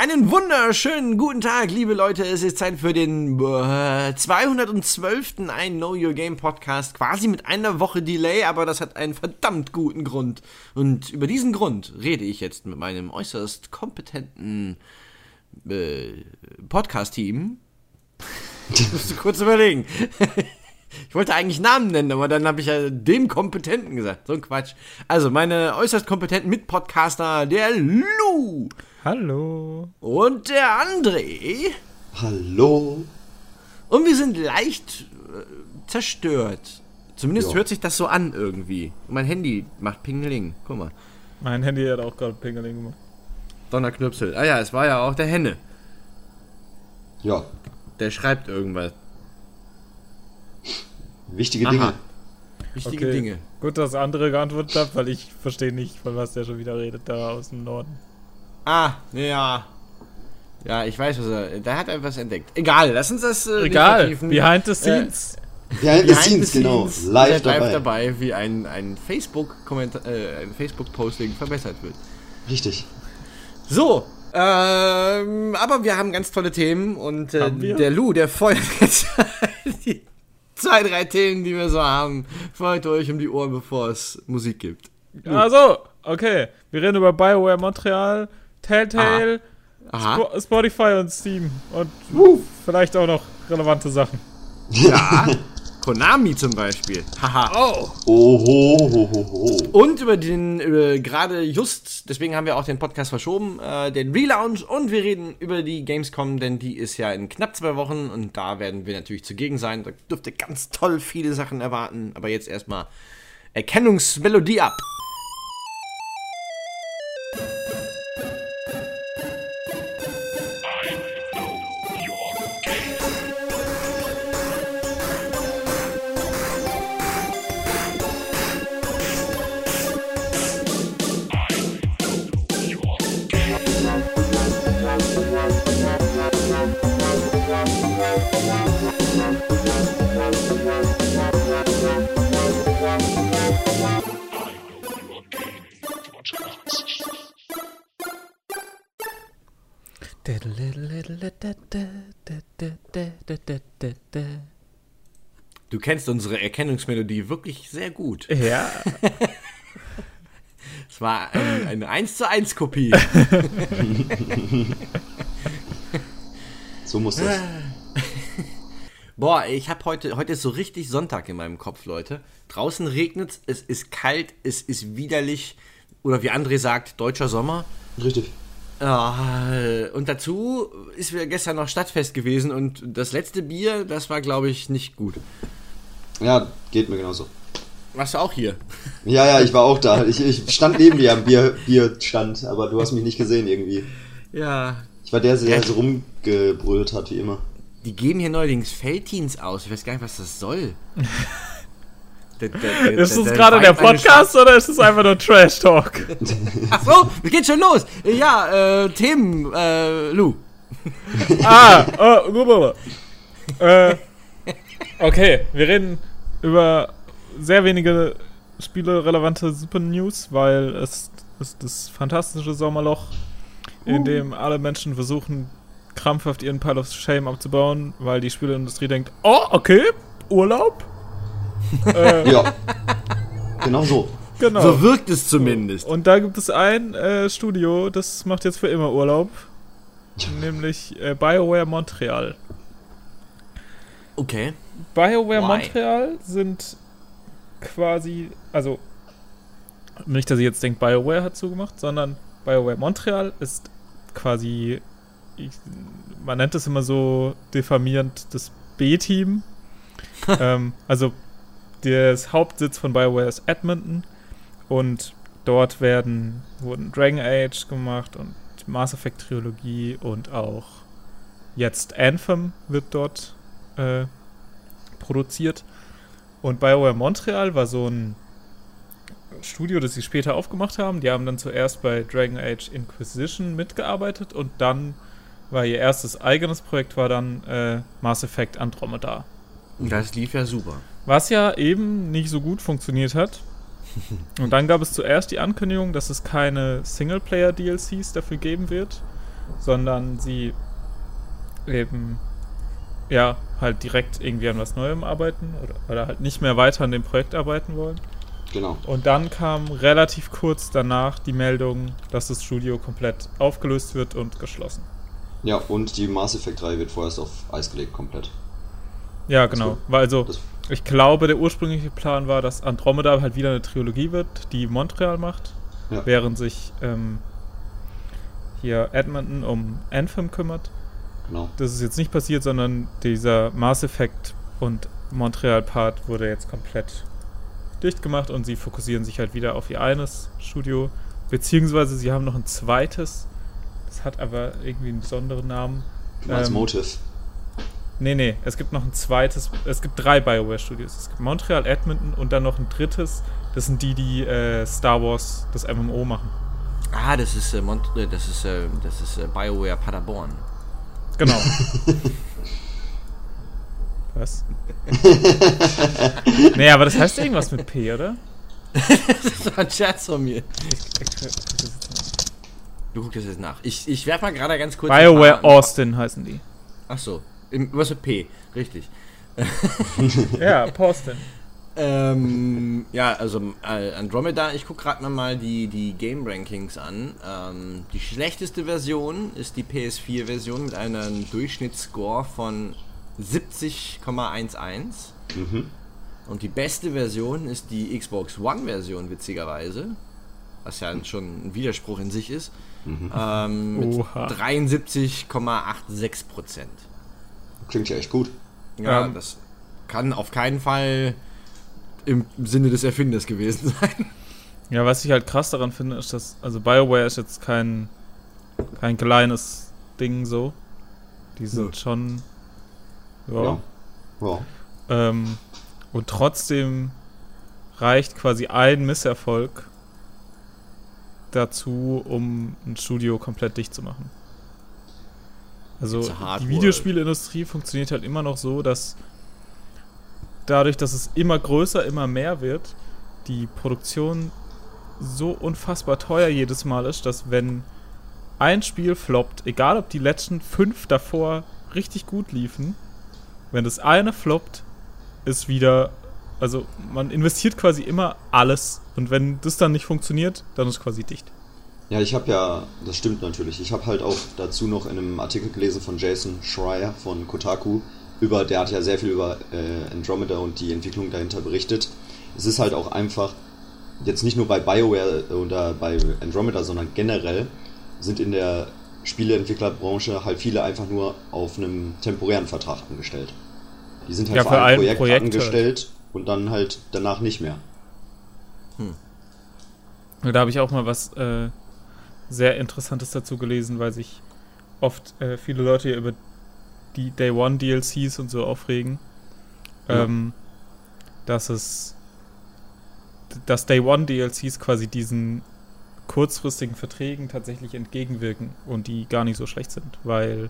Einen wunderschönen guten Tag, liebe Leute. Es ist Zeit für den äh, 212. I Know Your Game Podcast. Quasi mit einer Woche Delay, aber das hat einen verdammt guten Grund. Und über diesen Grund rede ich jetzt mit meinem äußerst kompetenten äh, Podcast-Team. Ich musste kurz überlegen. Ich wollte eigentlich Namen nennen, aber dann habe ich ja dem Kompetenten gesagt. So ein Quatsch. Also, meine äußerst kompetenten Mitpodcaster, der Lou. Hallo. Und der André. Hallo. Und wir sind leicht äh, zerstört. Zumindest Ja. hört sich das so an irgendwie. Und mein Handy macht Pingeling. Guck mal. Mein Handy hat auch gerade Pingeling gemacht. Donnerknüpsel. Ah ja, es war ja auch der Henne. Ja, Der schreibt irgendwas. Wichtige Aha. Dinge. Wichtige Okay. Dinge. Gut, dass andere geantwortet hat, weil ich verstehe nicht, von was der schon wieder redet, da aus dem Norden. Ah, ja. Ja, ich weiß, was er. Der hat etwas entdeckt. Egal, lass uns das. Äh, Egal, behind the scenes. Behind the scenes, the genau. scenes, Live seid live dabei. dabei, wie ein, ein Facebook-Kommentar, äh, ein Facebook-Posting verbessert wird. Richtig. So, ähm, aber wir haben ganz tolle Themen und äh, der Lou, der feuert jetzt die zwei, drei Themen, die wir so haben, feuert euch um die Ohren, bevor es Musik gibt. Also, okay. Wir reden über BioWare Montreal, Telltale, Aha. Spo Spotify und Steam. Und vielleicht auch noch relevante Sachen. Ja, Konami zum Beispiel. Haha. Oh! Oho, ho, ho, ho. Und über den, über gerade just, deswegen haben wir auch den Podcast verschoben, äh, den Relaunch und wir reden über die Gamescom, denn die ist ja in knapp zwei Wochen und da werden wir natürlich zugegen sein. Da dürft ihr ganz toll viele Sachen erwarten, aber jetzt erstmal Erkennungsmelodie ab. Du kennst unsere Erkennungsmelodie wirklich sehr gut. Ja, Es war ein, eine 1 zu 1 Kopie. So muss das. Boah, ich habe heute, heute ist so richtig Sonntag in meinem Kopf, Leute. Draußen regnet es ist kalt, es ist widerlich. Oder wie André sagt, deutscher Sommer. Richtig. Ja, und dazu ist wir gestern noch Stadtfest gewesen und das letzte Bier, das war, glaube ich, nicht gut. Ja, geht mir genauso. Warst du auch hier? Ja, ja, ich war auch da. Ich, ich stand neben dir am Bier, Bierstand, aber du hast mich nicht gesehen irgendwie. Ja. Ich war der, der so rumgebrüllt hat, wie immer. Die geben hier neuerdings Feldteens aus. Ich weiß gar nicht, was das soll. Der- der- der- ist das gerade der Podcast oder ist es einfach nur Trash Talk? Ach so, es geht schon los. Ja, äh, Themen, äh, Lou. ah, oh, äh, okay, wir reden über sehr wenige spielerelevante Super News, weil es ist das fantastische Sommerloch, in dem alle Menschen versuchen, krampfhaft ihren Pile of Shame abzubauen, weil die Spieleindustrie denkt, oh, okay, Urlaub? Äh, Ja. Genau so. genau. So wirkt es zumindest. Und da gibt es ein äh, Studio, das macht jetzt für immer Urlaub, nämlich äh, BioWare Montreal. Okay. BioWare Why? Montreal sind quasi, also nicht, dass ihr jetzt denkt, BioWare hat zugemacht, sondern BioWare Montreal ist quasi, ich, man nennt es immer so diffamierend das B-Team. ähm, also das Hauptsitz von BioWare ist Edmonton und dort werden, wurden Dragon Age gemacht und Mass Effect Trilogie und auch jetzt Anthem wird dort äh, produziert. Und BioWare Montreal war so ein Studio, das sie später aufgemacht haben. Die haben dann zuerst bei Dragon Age Inquisition mitgearbeitet und dann war ihr erstes eigenes Projekt war dann äh, Mass Effect Andromeda. Das lief ja super. Was ja eben nicht so gut funktioniert hat. Und dann gab es zuerst die Ankündigung, dass es keine Singleplayer-DLCs dafür geben wird. sondern sie eben ja halt direkt irgendwie an was Neuem arbeiten oder, oder halt nicht mehr weiter an dem Projekt arbeiten wollen. Genau. Und dann kam relativ kurz danach die Meldung, dass das Studio komplett aufgelöst wird und geschlossen. Ja, und die Mass Effect 3 wird vorerst auf Eis gelegt, komplett. Ja, genau. Weil also, Das- ich glaube, der ursprüngliche Plan war, dass Andromeda halt wieder eine Trilogie wird, die Montreal macht, Ja. während sich ähm, hier Edmonton um Anthem kümmert. Genau. Das ist jetzt nicht passiert, sondern dieser Mass Effect und Montreal-Part wurde jetzt komplett dicht gemacht und sie fokussieren sich halt wieder auf ihr eines Studio. Beziehungsweise sie haben noch ein zweites, das hat aber irgendwie einen besonderen Namen. Du meinst Ähm, Motive. Nee, nee, es gibt noch ein zweites, es gibt drei BioWare-Studios. Es gibt Montreal, Edmonton und dann noch ein drittes. Das sind die, die äh, Star Wars, das MMO machen. Ah, das ist, äh, Mont äh, das ist, äh, das ist äh, BioWare Paderborn. Genau. Was? nee, aber das heißt irgendwas mit P, oder? das war ein Scherz von mir. Du guckst das jetzt nach. Ich, ich werf mal gerade ganz kurz. BioWare Austin heißen die. Ach so. Im, was mit P? Richtig. Ja, Austin. Ähm, ja, also äh, Andromeda, ich gucke gerade mal die, die Game Rankings an. Ähm, die schlechteste Version ist die PS4-Version mit einem Durchschnittsscore von 70,11. Mhm. Und die beste Version ist die Xbox One-Version, witzigerweise. Was ja schon ein Widerspruch in sich ist. Ähm, mit Oha. 73,86 Klingt ja echt gut. Ja, Ähm. das kann auf keinen Fall im Sinne des Erfinders gewesen sein. Ja, was ich halt krass daran finde, ist, dass, also BioWare ist jetzt kein, kein kleines Ding so. Die sind Nö. schon. Ja. Ja. Ja. Ähm, und trotzdem reicht quasi ein Misserfolg dazu, um ein Studio komplett dicht zu machen. Also die. Videospielindustrie funktioniert halt immer noch so, dass dadurch, dass es immer größer, immer mehr wird, die Produktion so unfassbar teuer jedes Mal ist, dass wenn ein Spiel floppt, egal ob die letzten fünf davor richtig gut liefen, wenn das eine floppt, ist wieder, also man investiert quasi immer alles und wenn das dann nicht funktioniert, dann ist quasi dicht. Ja, ich habe ja, das stimmt natürlich. Ich habe halt auch dazu noch in einem Artikel gelesen von Jason Schreier von Kotaku über, der hat ja sehr viel über äh, Andromeda und die Entwicklung dahinter berichtet. Es ist halt auch einfach jetzt nicht nur bei BioWare oder bei Andromeda, sondern generell sind in der Spieleentwicklerbranche halt viele einfach nur auf einem temporären Vertrag angestellt. Die sind halt Ja, für, für ein Projekt, Projekt angestellt und dann halt danach nicht mehr. Und Da habe ich auch mal was äh, sehr Interessantes dazu gelesen, weil sich oft äh, viele Leute über die Day One DLCs und so aufregen. Ja. Ähm, dass es dass Day One DLCs quasi diesen kurzfristigen Verträgen tatsächlich entgegenwirken und die gar nicht so schlecht sind, weil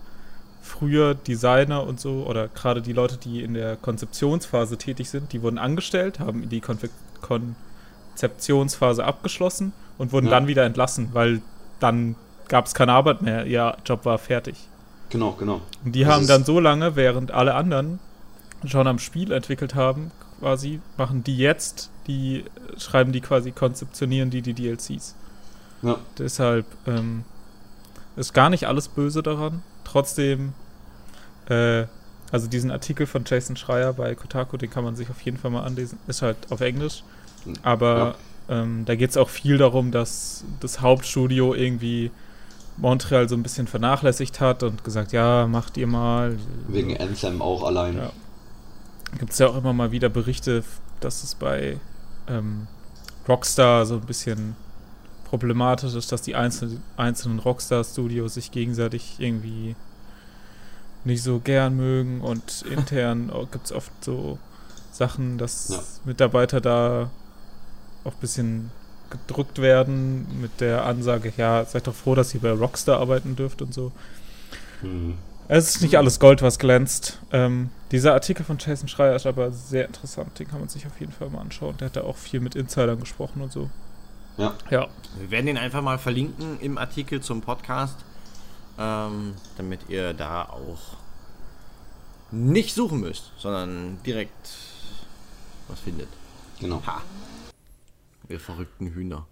früher Designer und so oder gerade die Leute, die in der Konzeptionsphase tätig sind, die wurden angestellt, haben die Konfe Konzeptionsphase abgeschlossen und wurden Ja. dann wieder entlassen, weil dann gab es keine Arbeit mehr, ihr Job war fertig. Genau, genau. Und die Das haben dann so lange, während alle anderen schon am Spiel entwickelt haben, quasi, machen die jetzt, die schreiben die quasi, konzeptionieren die die DLCs. Ja. Deshalb ähm, ist gar nicht alles böse daran. Trotzdem, äh, also diesen Artikel von Jason Schreier bei Kotaku, den kann man sich auf jeden Fall mal anlesen. Ist halt auf Englisch. Aber ähm, da geht es auch viel darum, dass das Hauptstudio irgendwie Montreal so ein bisschen vernachlässigt hat und gesagt, ja, macht ihr mal. Wegen Anthem auch allein. Ja. Gibt es ja auch immer mal wieder Berichte, dass es bei ähm, Rockstar so ein bisschen problematisch ist, dass die einzelnen, einzelnen Rockstar-Studios sich gegenseitig irgendwie nicht so gern mögen und intern gibt es oft so Sachen, dass Ja. Mitarbeiter da auch ein bisschen gedrückt werden mit der Ansage, ja, seid doch froh, dass ihr bei Rockstar arbeiten dürft und so. Hm. Es ist nicht alles Gold, was glänzt. Ähm, dieser Artikel von Jason Schreier ist aber sehr interessant. Den kann man sich auf jeden Fall mal anschauen. Der hat da auch viel mit Insidern gesprochen und so. Ja. Ja. Wir werden den einfach mal verlinken im Artikel zum Podcast. ähm, damit ihr da auch nicht suchen müsst, sondern direkt was findet. Genau. Ha. Ihr verrückten Hühner.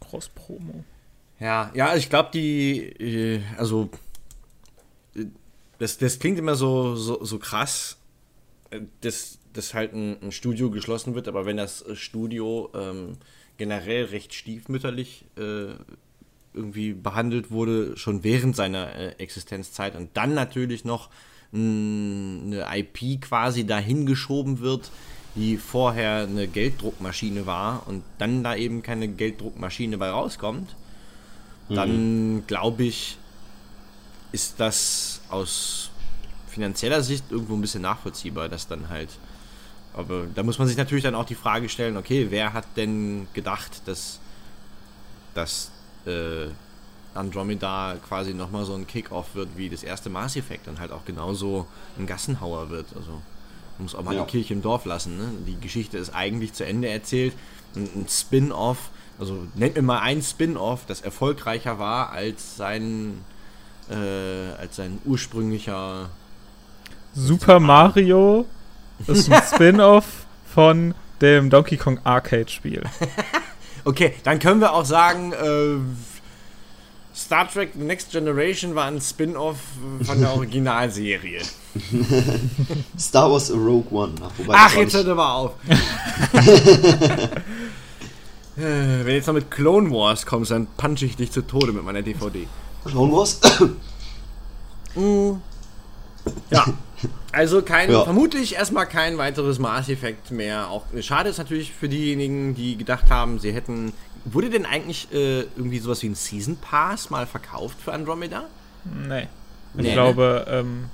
Cross-Promo. Ja, ja, ich glaube, die, äh, also, äh, das, das klingt immer so, so, so krass, äh, dass, dass halt ein, ein Studio geschlossen wird, aber wenn das Studio ähm, generell recht stiefmütterlich äh, irgendwie behandelt wurde, schon während seiner äh, Existenzzeit und dann natürlich noch mh, eine IP quasi dahin geschoben wird, die vorher eine Gelddruckmaschine war und dann da eben keine Gelddruckmaschine bei rauskommt, dann glaube ich, ist das aus finanzieller Sicht irgendwo ein bisschen nachvollziehbar, dass dann halt. Aber da muss man sich natürlich dann auch die Frage stellen, okay, wer hat denn gedacht, dass, dass äh, Andromeda quasi nochmal so ein Kick-Off wird wie das erste Mass Effect und halt auch genauso ein Gassenhauer wird. Also muss auch mal Ja. die Kirche im Dorf lassen. Ne? Die Geschichte ist eigentlich zu Ende erzählt. Ein, ein Spin-off, also nennt mir mal ein Spin-off, das erfolgreicher war als sein, äh, als sein ursprünglicher. Super Mario ist ein Spin-off von dem Donkey Kong Arcade Spiel. Okay, dann können wir auch sagen, äh, Star Trek The Next Generation war ein Spin-off von der Originalserie. Star Wars A Rogue One. Ach, Ach, jetzt hört mal auf. Äh, Wenn du jetzt noch mit Clone Wars kommst, dann punch ich dich zu Tode mit meiner DVD. Clone Wars? Ja. Also kein, Ja. vermutlich erstmal kein weiteres Mass Effect mehr. Auch schade ist natürlich für diejenigen, die gedacht haben, sie hätten. Wurde denn eigentlich äh, irgendwie sowas wie ein Season Pass mal verkauft für Andromeda? Nee. Ich Nee, ne? glaube, ähm,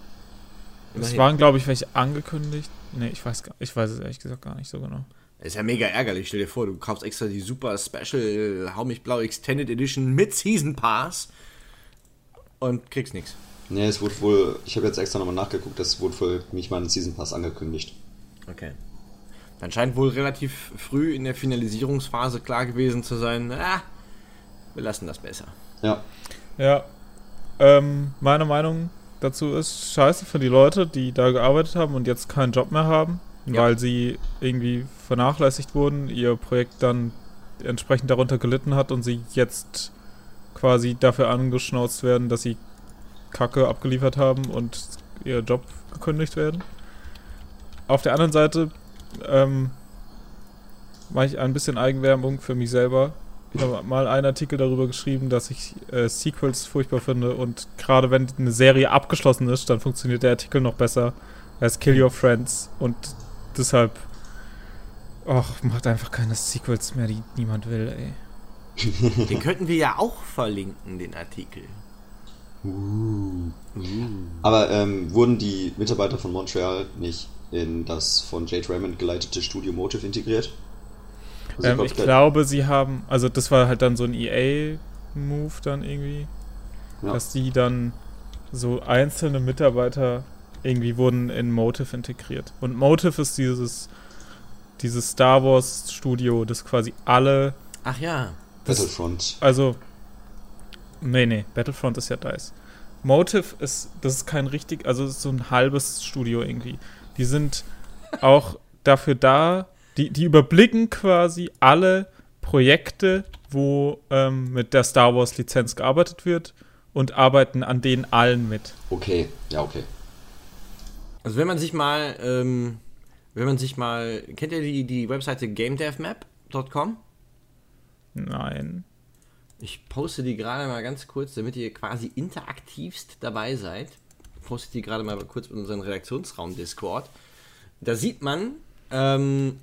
es waren, glaube ich, welche angekündigt. Nee, ich weiß, gar, ich weiß es ehrlich gesagt gar nicht so genau. Ist ja mega ärgerlich. Stell dir vor, du kaufst extra die super Special Hau mich blau Extended Edition mit Season Pass und kriegst nichts. nee, es wurde wohl, ich habe jetzt extra nochmal nachgeguckt, es wurde wohl nicht mal ein Season Pass angekündigt. Okay. Dann scheint wohl relativ früh in der Finalisierungsphase klar gewesen zu sein, ah, wir lassen das besser. Ja, Ja, ähm, meine Meinung dazu ist scheiße für die Leute, die da gearbeitet haben und jetzt keinen Job mehr haben, Ja. weil sie irgendwie vernachlässigt wurden, ihr Projekt dann entsprechend darunter gelitten hat und sie jetzt quasi dafür angeschnauzt werden, dass sie Kacke abgeliefert haben und ihr Job gekündigt werden. Auf der anderen Seite ähm, mache ich ein bisschen Eigenwerbung für mich selber. Ich habe mal einen Artikel darüber geschrieben, dass ich äh, Sequels furchtbar finde und gerade wenn eine Serie abgeschlossen ist, dann funktioniert der Artikel noch besser als Kill Your Friends und deshalb ach, macht einfach keine Sequels mehr, die niemand will, ey. Den könnten wir ja auch verlinken, den Artikel. aber ähm, wurden die Mitarbeiter von Montreal nicht in das von Jade Raymond geleitete Studio Motive integriert? Also Ähm, ich glaube, sie haben, also das war halt dann so ein EA-Move dann irgendwie, Ja. dass die dann so einzelne Mitarbeiter irgendwie wurden in Motive integriert. Und Motive ist dieses, dieses Star Wars Studio, das quasi alle, Ach ja. das, Battlefront. also, nee, nee, Battlefront ist ja DICE. Motive ist, das ist kein richtig, also es ist so ein halbes Studio irgendwie. Die sind auch dafür da, die, die überblicken quasi alle Projekte, wo ähm, mit der Star Wars Lizenz gearbeitet wird und arbeiten an denen allen mit. Okay, ja, okay. Also wenn man sich mal, ähm, wenn man sich mal, kennt ihr die, die Webseite gamedevmap.com? Nein. Ich poste die gerade mal ganz kurz, damit ihr quasi interaktivst dabei seid. Poste die gerade mal kurz in unseren Redaktionsraum Discord. Da sieht man, ähm,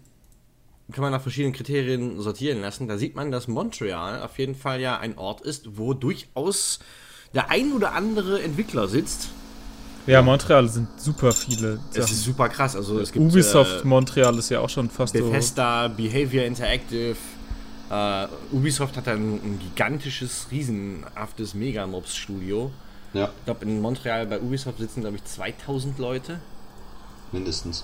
kann man nach verschiedenen Kriterien sortieren lassen. Da sieht man, dass Montreal auf jeden Fall ja ein Ort ist, wo durchaus der ein oder andere Entwickler sitzt. Ja, Montreal sind super viele Es Sachen. ist super krass. Also es gibt Ubisoft äh, Montreal ist ja auch schon fast so. Bethesda, Behavior Interactive. Äh, Ubisoft hat ein, ein gigantisches, riesenhaftes Megamobs-Studio. Ja, Ich glaube, in Montreal bei Ubisoft sitzen, glaube ich, 2000 Leute. mindestens.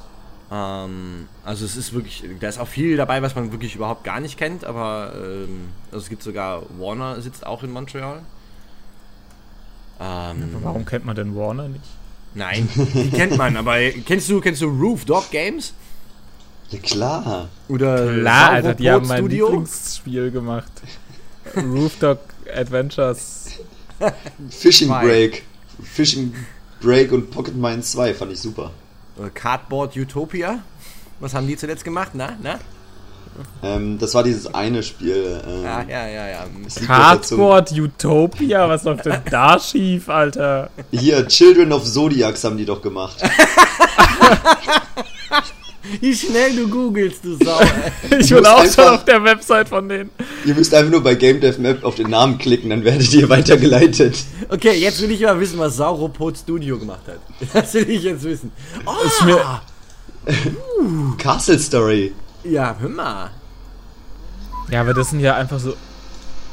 Ähm, also es ist wirklich, da ist auch viel dabei, was man wirklich überhaupt gar nicht kennt, aber ähm, also es gibt sogar, Warner sitzt auch in Montreal. Ähm, Warum kennt man denn Warner nicht? nein, die kennt man, aber kennst du, kennst du Roof Dog Games? Ja, klar. Oder Klar, Alter, die haben mein Studio? Lieblingsspiel gemacht. Rooftop Adventures. Fishing Zwei. Break. Fishing Break und Pocket Mine 2 fand ich super. Oder Cardboard Utopia. Was haben die zuletzt gemacht? Na, na? Ähm, das war dieses eine Spiel. Ähm, Ja, ja, ja, ja. dazu- Cardboard Utopia, was läuft denn da schief, Alter? Hier, Children of Zodiacs haben die doch gemacht. Wie schnell du googelst, du Sau. ey. Ich bin auch einfach- schon auf der Website von denen. Ihr müsst einfach nur bei Game Dev Map auf den Namen klicken, dann werdet ihr weitergeleitet. Okay, jetzt will ich mal wissen, was Sauropod Studio gemacht hat. Das will ich jetzt wissen. Oh, Ist mir- Castle Story. ja, hör mal. Ja, aber das sind ja einfach so.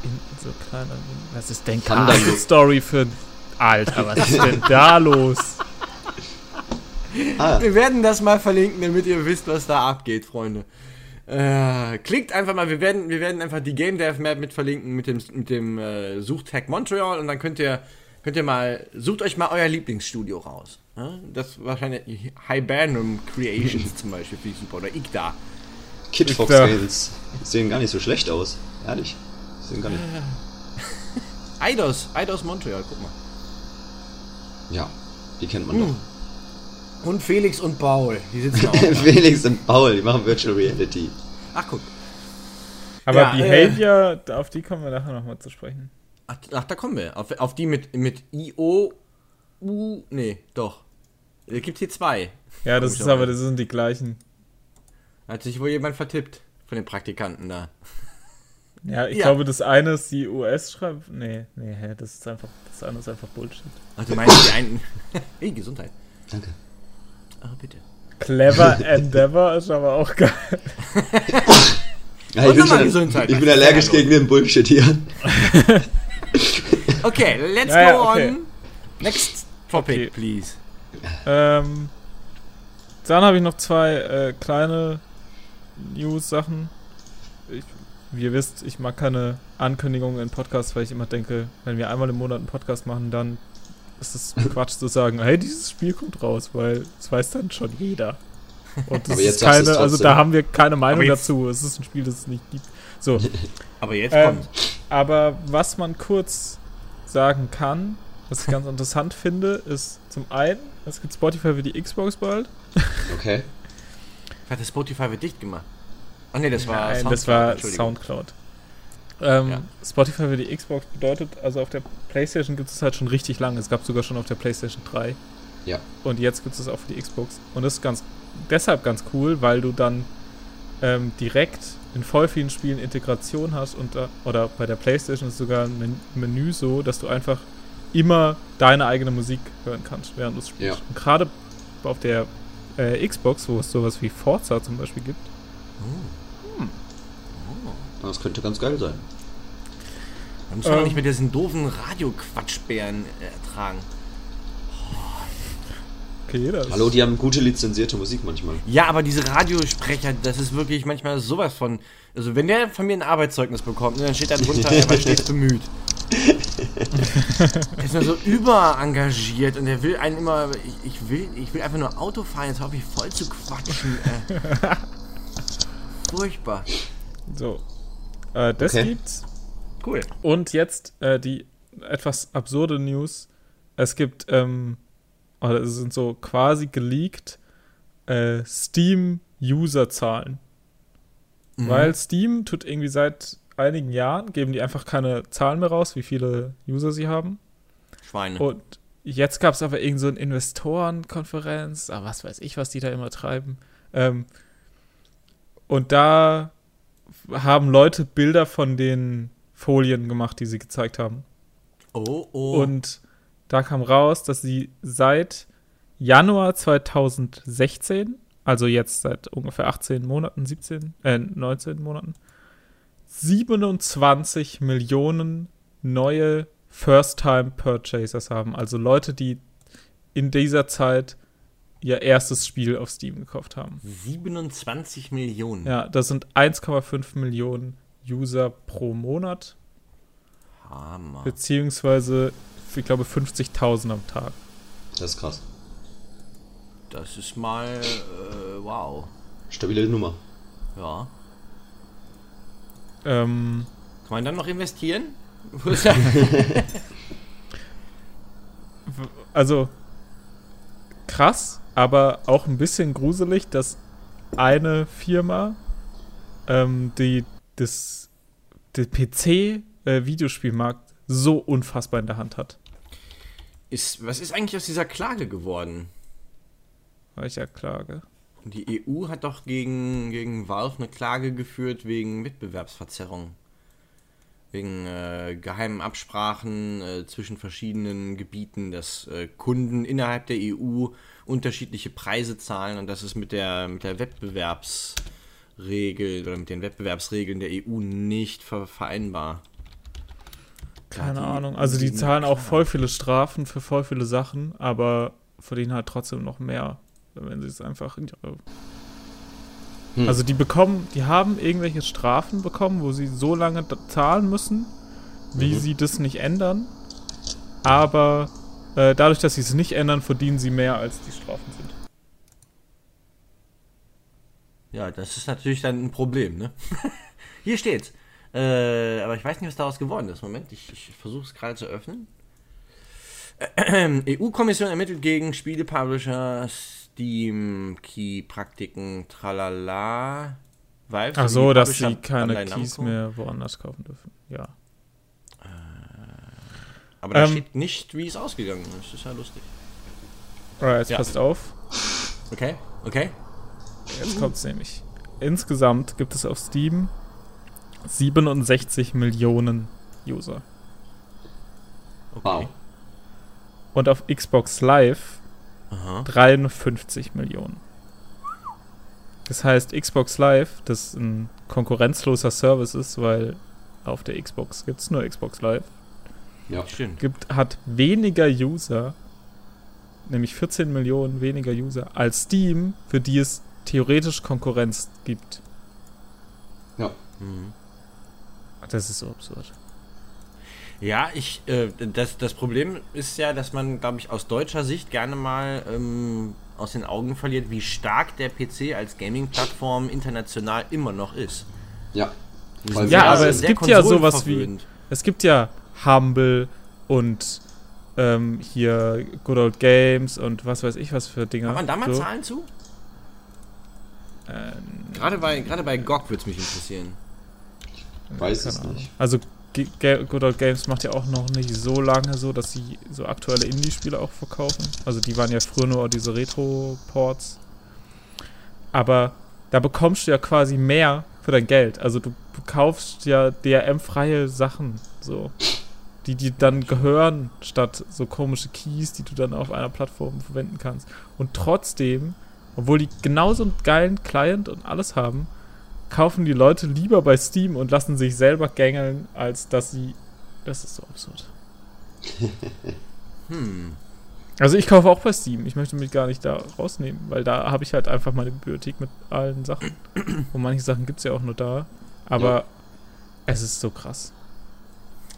In, so kleine. Was ist denn Castle. Story für. Alter, was ist denn da los? Ah, Wir werden das mal verlinken, damit ihr wisst, was da abgeht, Freunde. Äh, klickt einfach mal, wir werden, wir werden einfach die Game Dev Map mit verlinken mit dem, mit dem äh, Suchtag Montreal und dann könnt ihr, könnt ihr mal, sucht euch mal euer Lieblingsstudio raus. Ja? Das wahrscheinlich Hibernum Creations zum Beispiel, finde ich super. Oder Igda. Kid Fox. Games sehen gar nicht so schlecht aus. Ehrlich. Sehen gar nicht. Eidos, Eidos Montreal, guck mal. Ja, die kennt man doch. Und Felix und Paul, die sitzen auch. Felix und Paul, die machen Virtual Reality. Ach, guck. Aber Ja, äh, Behavior, auf die kommen wir nachher nochmal zu sprechen. Ach, ach, da kommen wir. Auf, auf die mit, mit IO. U. Nee, doch. Es gibt hier zwei. Ja, das ist aber, das sind die gleichen. Hat sich wohl jemand vertippt von den Praktikanten da. Ja, ich Ja. glaube, das eine ist die US schreibt. Nee, nee, hä, das ist einfach, das andere ist einfach Bullshit. Ach, du meinst die einen. hey, Gesundheit. Danke. Ah, bitte. Clever Endeavor ist aber auch geil. Ja, ich, bin schon, ich bin allergisch gegen den Bullshit hier. Okay, let's Ja, go okay. on. Next topic, Okay. please. Ähm, dann habe ich noch zwei äh, kleine News-Sachen. Wie ihr wisst, ich mag keine Ankündigungen in Podcasts, weil ich immer denke, wenn wir einmal im Monat einen Podcast machen, dann ist es Quatsch zu sagen, hey, dieses Spiel kommt raus, weil das weiß dann schon jeder. Und das Aber jetzt ist keine, also da haben wir keine Meinung jetzt- dazu. Es ist ein Spiel, das es nicht gibt. So, Aber jetzt Ähm, kommt. aber was man kurz sagen kann, was ich ganz interessant finde, ist zum einen, es gibt Spotify für die Xbox bald. Okay. Hat das Spotify wird dicht gemacht? Ach nee, das war Nein, das war. Soundcloud. Ähm, Ja. Spotify für die Xbox bedeutet, also auf der PlayStation gibt es halt schon richtig lange. Es gab sogar schon auf der PlayStation 3. Ja. Und jetzt gibt es auch für die Xbox. Und das ist ganz, deshalb ganz cool, weil du dann ähm, direkt in voll vielen Spielen Integration hast und da, oder bei der PlayStation ist sogar ein Men Menü so, dass du einfach immer deine eigene Musik hören kannst, während du es spielst. Ja. Und gerade auf der äh, Xbox, wo es sowas wie Forza zum Beispiel gibt, Das könnte ganz geil sein. Da muss man doch Ähm. nicht mit diesen doofen Radioquatschbären äh, ertragen. okay, das Hallo, die haben gute lizenzierte Musik manchmal. Ja, aber diese Radiosprecher, das ist wirklich manchmal sowas von. Also, wenn der von mir ein Arbeitszeugnis bekommt, ne, dann steht da drunter, er war stets bemüht. er ist nur so überengagiert und er will einen immer. Ich, ich, will, ich will einfach nur Auto fahren, jetzt hoffe ich voll zu quatschen. Äh. Furchtbar. So. Äh, das Okay. gibt's. Cool. Und jetzt äh, die etwas absurde News. Es gibt, ähm, oder es sind so quasi geleakt äh, Steam-User-Zahlen. Mhm. Weil Steam tut irgendwie seit einigen Jahren, geben die einfach keine Zahlen mehr raus, wie viele User sie haben. Schweine. Und jetzt gab es aber irgend so eine Investorenkonferenz, ah, was weiß ich, was die da immer treiben. Ähm, und da haben Leute Bilder von den Folien gemacht, die sie gezeigt haben. Oh, oh. Und da kam raus, dass sie seit Januar 2016, also jetzt seit ungefähr 18 Monaten, 17, äh, 19 Monaten, 27 Millionen neue First-Time-Purchasers haben. Also Leute, die in dieser Zeit ihr erstes Spiel auf Steam gekauft haben. 27 Millionen. Ja, das sind 1,5 Millionen User pro Monat. Hammer. Beziehungsweise ich glaube, 50.000 am Tag. Das ist krass. Das ist mal, äh, wow. Stabile Nummer. Ja. Ähm, Kann man dann noch investieren? also krass, aber auch ein bisschen gruselig, dass eine Firma ähm, die das der PC-Videospielmarkt so unfassbar in der Hand hat. ist, was ist eigentlich aus dieser Klage geworden? Welcher Klage? Die EU hat doch gegen, gegen Valve eine Klage geführt wegen Wettbewerbsverzerrung. Wegen äh, geheimen Absprachen äh, zwischen verschiedenen Gebieten, dass äh, Kunden innerhalb der EU unterschiedliche Preise zahlen und das ist mit der, mit der Wettbewerbsregel oder mit den Wettbewerbsregeln der EU nicht ver vereinbar. Keine die- Ahnung. Also die die- zahlen auch voll viele Strafen für voll viele Sachen, aber verdienen halt trotzdem noch mehr, wenn sie es einfach. Hm. Also die bekommen, die haben irgendwelche Strafen bekommen, wo sie so lange zahlen müssen, wie Mhm. sie das nicht ändern. Aber äh, dadurch, dass sie es nicht ändern, verdienen sie mehr, als die Strafen sind. Ja, das ist natürlich dann ein Problem, ne? Hier steht's. Äh, aber ich weiß nicht, was daraus geworden ist. Moment, ich, ich versuche es gerade zu öffnen. EU-Kommission ermittelt gegen Spielepublisher, Steam, Key-Praktiken, tralala. Valve Ach so, dass sie keine Keys Namco. mehr woanders kaufen dürfen. Ja. Aber da Ähm, steht nicht, wie es ausgegangen ist. Das ist ja lustig. Alright, jetzt Ja. passt auf. Okay, okay. Jetzt kommt's nämlich. Insgesamt gibt es auf Steam 67 Millionen User. okay. Wow. Und auf Xbox Live Aha. 53 Millionen. Das heißt, Xbox Live, das ein konkurrenzloser Service ist, weil auf der Xbox gibt es nur Xbox Live, Ja. Stimmt. gibt, hat weniger User, nämlich 14 Millionen weniger User, als Steam, für die es theoretisch Konkurrenz gibt. Ja. Mhm. Das ist so absurd. Ja, ich, äh, das, das Problem ist ja, dass man, glaube ich, aus deutscher Sicht gerne mal ähm, aus den Augen verliert, wie stark der PC als Gaming-Plattform international immer noch ist. Ja. Weil Ja, aber es gibt ja sowas wie. konsolenverwöhnt. Es gibt ja Humble und ähm, hier Good Old Games und was weiß ich was für Dinge. Kann man da mal so. Zahlen zu? Ähm, Gerade bei, gerade bei GOG würde es mich interessieren. Weiß es nicht. Also Good Old Games macht ja auch noch nicht so lange so, dass sie so aktuelle Indie-Spiele auch verkaufen. Also die waren ja früher nur diese Retro-Ports. Aber da bekommst du ja quasi mehr für dein Geld. Also du kaufst ja DRM-freie Sachen, so. Die dir dann gehören, statt so komische Keys, die du dann auf einer Plattform verwenden kannst. Und trotzdem, obwohl die genauso einen geilen Client und alles haben, kaufen die Leute lieber bei Steam und lassen sich selber gängeln, als dass sie. Das ist so absurd. Hm. Also ich kaufe auch bei Steam. Ich möchte mich gar nicht da rausnehmen, weil da habe ich halt einfach meine Bibliothek mit allen Sachen. Und manche Sachen gibt es ja auch nur da. Aber Ja. es ist so krass.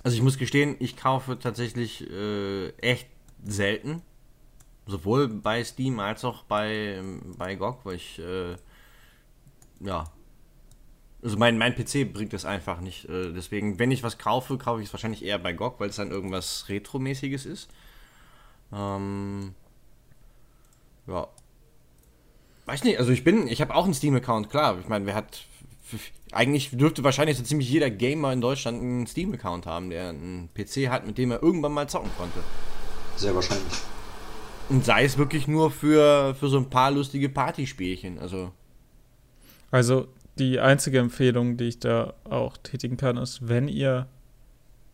Also ich muss gestehen, ich kaufe tatsächlich äh, echt selten. Sowohl bei Steam als auch bei, bei GOG, weil ich, äh, ja. Also mein, mein PC bringt das einfach nicht. Äh, deswegen, wenn ich was kaufe, kaufe ich es wahrscheinlich eher bei GOG, weil es dann irgendwas Retro-mäßiges ist. Ähm, ja. Weiß nicht, also ich bin, ich habe auch einen Steam-Account, klar. Ich meine, wer hat. Eigentlich dürfte wahrscheinlich so ziemlich jeder Gamer in Deutschland einen Steam-Account haben, der einen PC hat, mit dem er irgendwann mal zocken konnte. Sehr wahrscheinlich. Und sei es wirklich nur für, für so ein paar lustige Partyspielchen. Also, Also die einzige Empfehlung, die ich da auch tätigen kann, ist, wenn ihr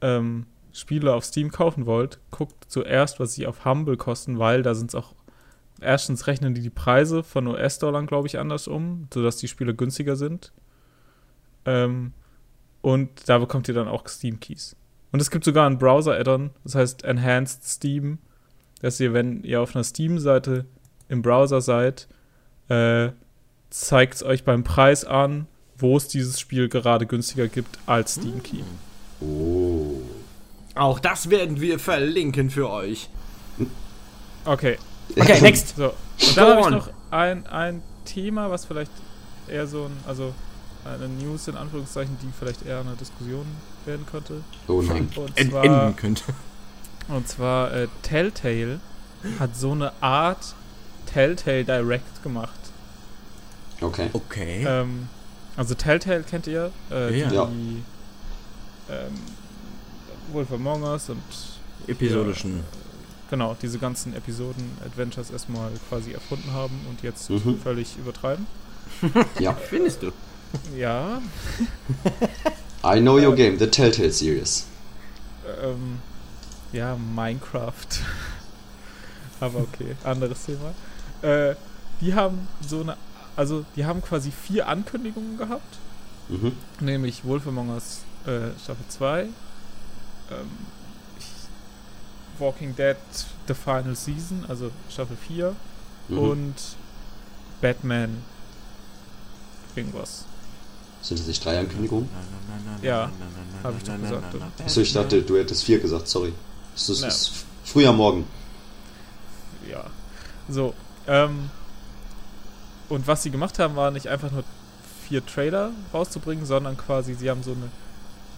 ähm, Spiele auf Steam kaufen wollt, guckt zuerst, was sie auf Humble kosten, weil da sind es auch erstens rechnen die die Preise von US-Dollar, glaube ich, anders um, sodass die Spiele günstiger sind. Ähm, und da bekommt ihr dann auch Steam-Keys. Und es gibt sogar einen Browser-Add-on, das heißt Enhanced Steam, dass ihr, wenn ihr auf einer Steam-Seite im Browser seid, äh, zeigt es euch beim Preis an, wo es dieses Spiel gerade günstiger gibt als Steam Key. Oh. Auch das werden wir verlinken für euch. Okay. Okay, next. So. Und dann habe ich noch ein, ein Thema, was vielleicht eher so ein, also eine News in Anführungszeichen, die vielleicht eher eine Diskussion werden könnte. Oh nein. Und zwar, enden könnte. und zwar äh, Telltale hat so eine Art Telltale Direct gemacht. Okay. Okay. Ähm, also Telltale kennt ihr, äh, Ja. die, Ja. ähm, Wolf Among Us und Episodischen. genau diese ganzen Episoden Adventures erstmal quasi erfunden haben und jetzt Mhm. völlig übertreiben. Ja. Findest du? Ja, I know your game, the Telltale Series. ähm, ja Minecraft. Aber okay, anderes Thema. Äh, die haben so eine, also die haben quasi vier Ankündigungen gehabt. Mhm. Nämlich Wolf Among Us äh, Staffel 2, ähm, Walking Dead The Final Season, also Staffel 4 Mhm. und Batman irgendwas. Sind das nicht drei Ankündigungen? Ja, hab ich doch gesagt. Achso, ich dachte, du hättest vier gesagt, sorry. Es ist, Ja. ist früh am Morgen. Ja. So, ähm, und was sie gemacht haben, war nicht einfach nur vier Trailer rauszubringen, sondern quasi, sie haben so eine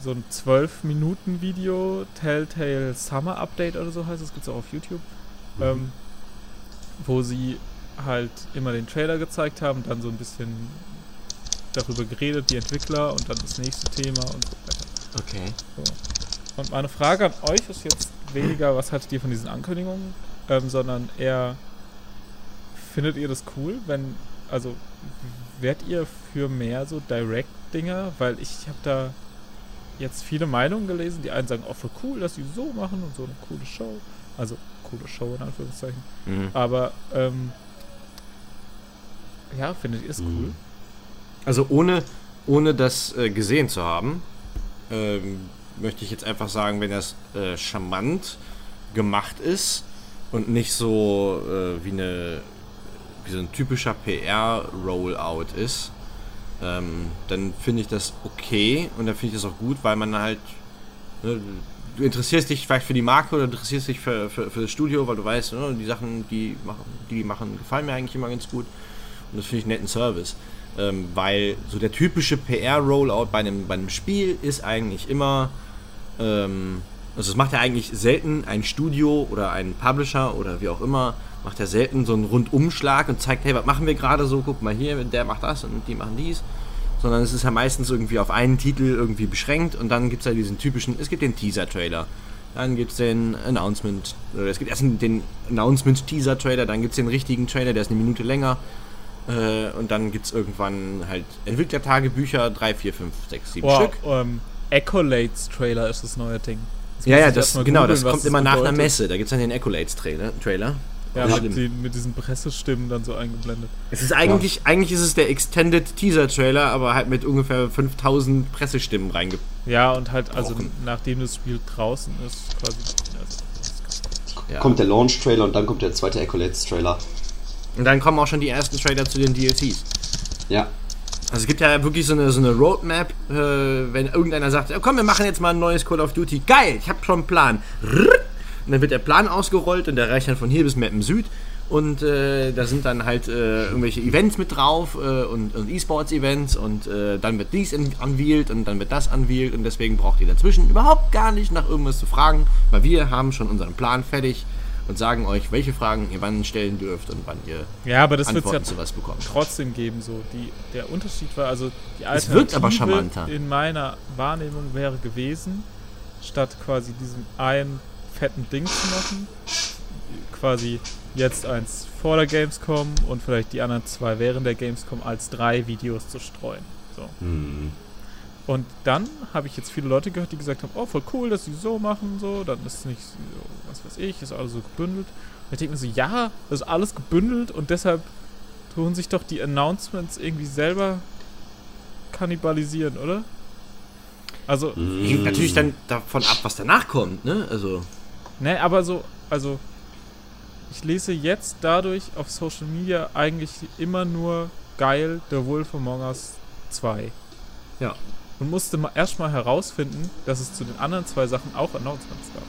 so ein 12-Minuten-Video, Telltale Summer Update oder so heißt es, gibt es auch auf YouTube, Mhm. ähm, wo sie halt immer den Trailer gezeigt haben, dann so ein bisschen darüber geredet, die Entwickler und dann das nächste Thema und so weiter. Okay. Und meine Frage an euch ist jetzt weniger, was haltet ihr von diesen Ankündigungen, ähm, sondern eher, findet ihr das cool, wenn, also, werdet ihr für mehr so Direct-Dinger? Weil ich habe da jetzt viele Meinungen gelesen, die einen sagen, oh, voll cool, dass die so machen und so eine coole Show. Also, coole Show in Anführungszeichen. Mhm. Aber, ähm, ja, findet ihr es cool? Mhm. Also ohne, ohne das äh, gesehen zu haben, ähm, möchte ich jetzt einfach sagen, wenn das äh, charmant gemacht ist und nicht so äh, wie eine wie so ein typischer PR-Rollout ist, ähm, dann finde ich das okay und dann finde ich das auch gut, weil man halt ne, du interessierst dich vielleicht für die Marke oder interessierst dich für, für, für das Studio, weil du weißt, ne, die Sachen, die machen, die machen, gefallen mir eigentlich immer ganz gut und das finde ich einen netten Service. Ähm, weil so der typische PR-Rollout bei einem, bei einem Spiel ist eigentlich immer, ähm, also es macht ja eigentlich selten ein Studio oder ein Publisher oder wie auch immer, macht ja selten so einen Rundumschlag und zeigt, hey, was machen wir gerade so, guck mal hier, der macht das und die machen dies. Sondern es ist ja meistens irgendwie auf einen Titel irgendwie beschränkt und dann gibt es ja diesen typischen, es gibt den Teaser-Trailer, dann gibt es den Announcement, oder es gibt erst den Announcement-Teaser-Trailer, dann gibt es den richtigen Trailer, der ist eine Minute länger. Äh, und dann gibt es irgendwann halt Entwicklertagebücher, 3, 4, 5, 6, 7 Boah, Stück. ähm, Accolades Trailer ist das neue Ding. Jetzt Ja, ja, das, genau, das kommt immer nach einer. Messe. Da gibt es dann den Accolades-Trailer. Trailer. Ja, Ja, mit, den, mit diesen Pressestimmen dann so eingeblendet. Es ist eigentlich, eigentlich ist es der Extended Teaser-Trailer, aber halt mit ungefähr 5000 Pressestimmen reinge... Ja, und halt, also Brauchen. nachdem das Spiel draußen ist, quasi. Also. Ja. Kommt der Launch-Trailer und dann kommt der zweite Accolades-Trailer. Und dann kommen auch schon die ersten Trailer zu den DLCs. Ja. Also es gibt ja wirklich so eine, so eine Roadmap, äh, wenn irgendeiner sagt, ja, komm, wir machen jetzt mal ein neues Call of Duty. Geil, ich habe schon einen Plan. Und dann wird der Plan ausgerollt und der reicht dann von hier bis Mappen Süd. Und äh, da sind dann halt äh, irgendwelche Events mit drauf äh, und, und E-Sports-Events und äh, dann wird dies unveiled und dann wird das unveiled und deswegen braucht ihr dazwischen überhaupt gar nicht nach irgendwas zu fragen, weil wir haben schon unseren Plan fertig und sagen euch, welche Fragen ihr wann stellen dürft und wann ihr Ja, aber das wird es Antworten ja zu was bekommt. trotzdem geben. So. Die, der Unterschied war, also die Es wirkt aber Alternative charmanter. in meiner Wahrnehmung wäre gewesen, statt quasi diesem einen fetten Ding zu machen, quasi jetzt eins vor der Gamescom und vielleicht die anderen zwei während der Gamescom als drei Videos zu streuen. So. Hm. Und dann habe ich jetzt viele Leute gehört, die gesagt haben, oh, voll cool, dass sie so machen, so, dann ist es nicht so, was weiß ich, ist alles so gebündelt. Und ich denke mir so, ja, das ist alles gebündelt und deshalb tun sich doch die Announcements irgendwie selber kannibalisieren, oder? Also, Hängt natürlich dann davon ab, was danach kommt, ne? Also. Ne, aber so, also, ich lese jetzt dadurch auf Social Media eigentlich immer nur geil, The Wolf Among Us 2. Ja. und musste erstmal herausfinden, dass es zu den anderen zwei Sachen auch Announcements gab.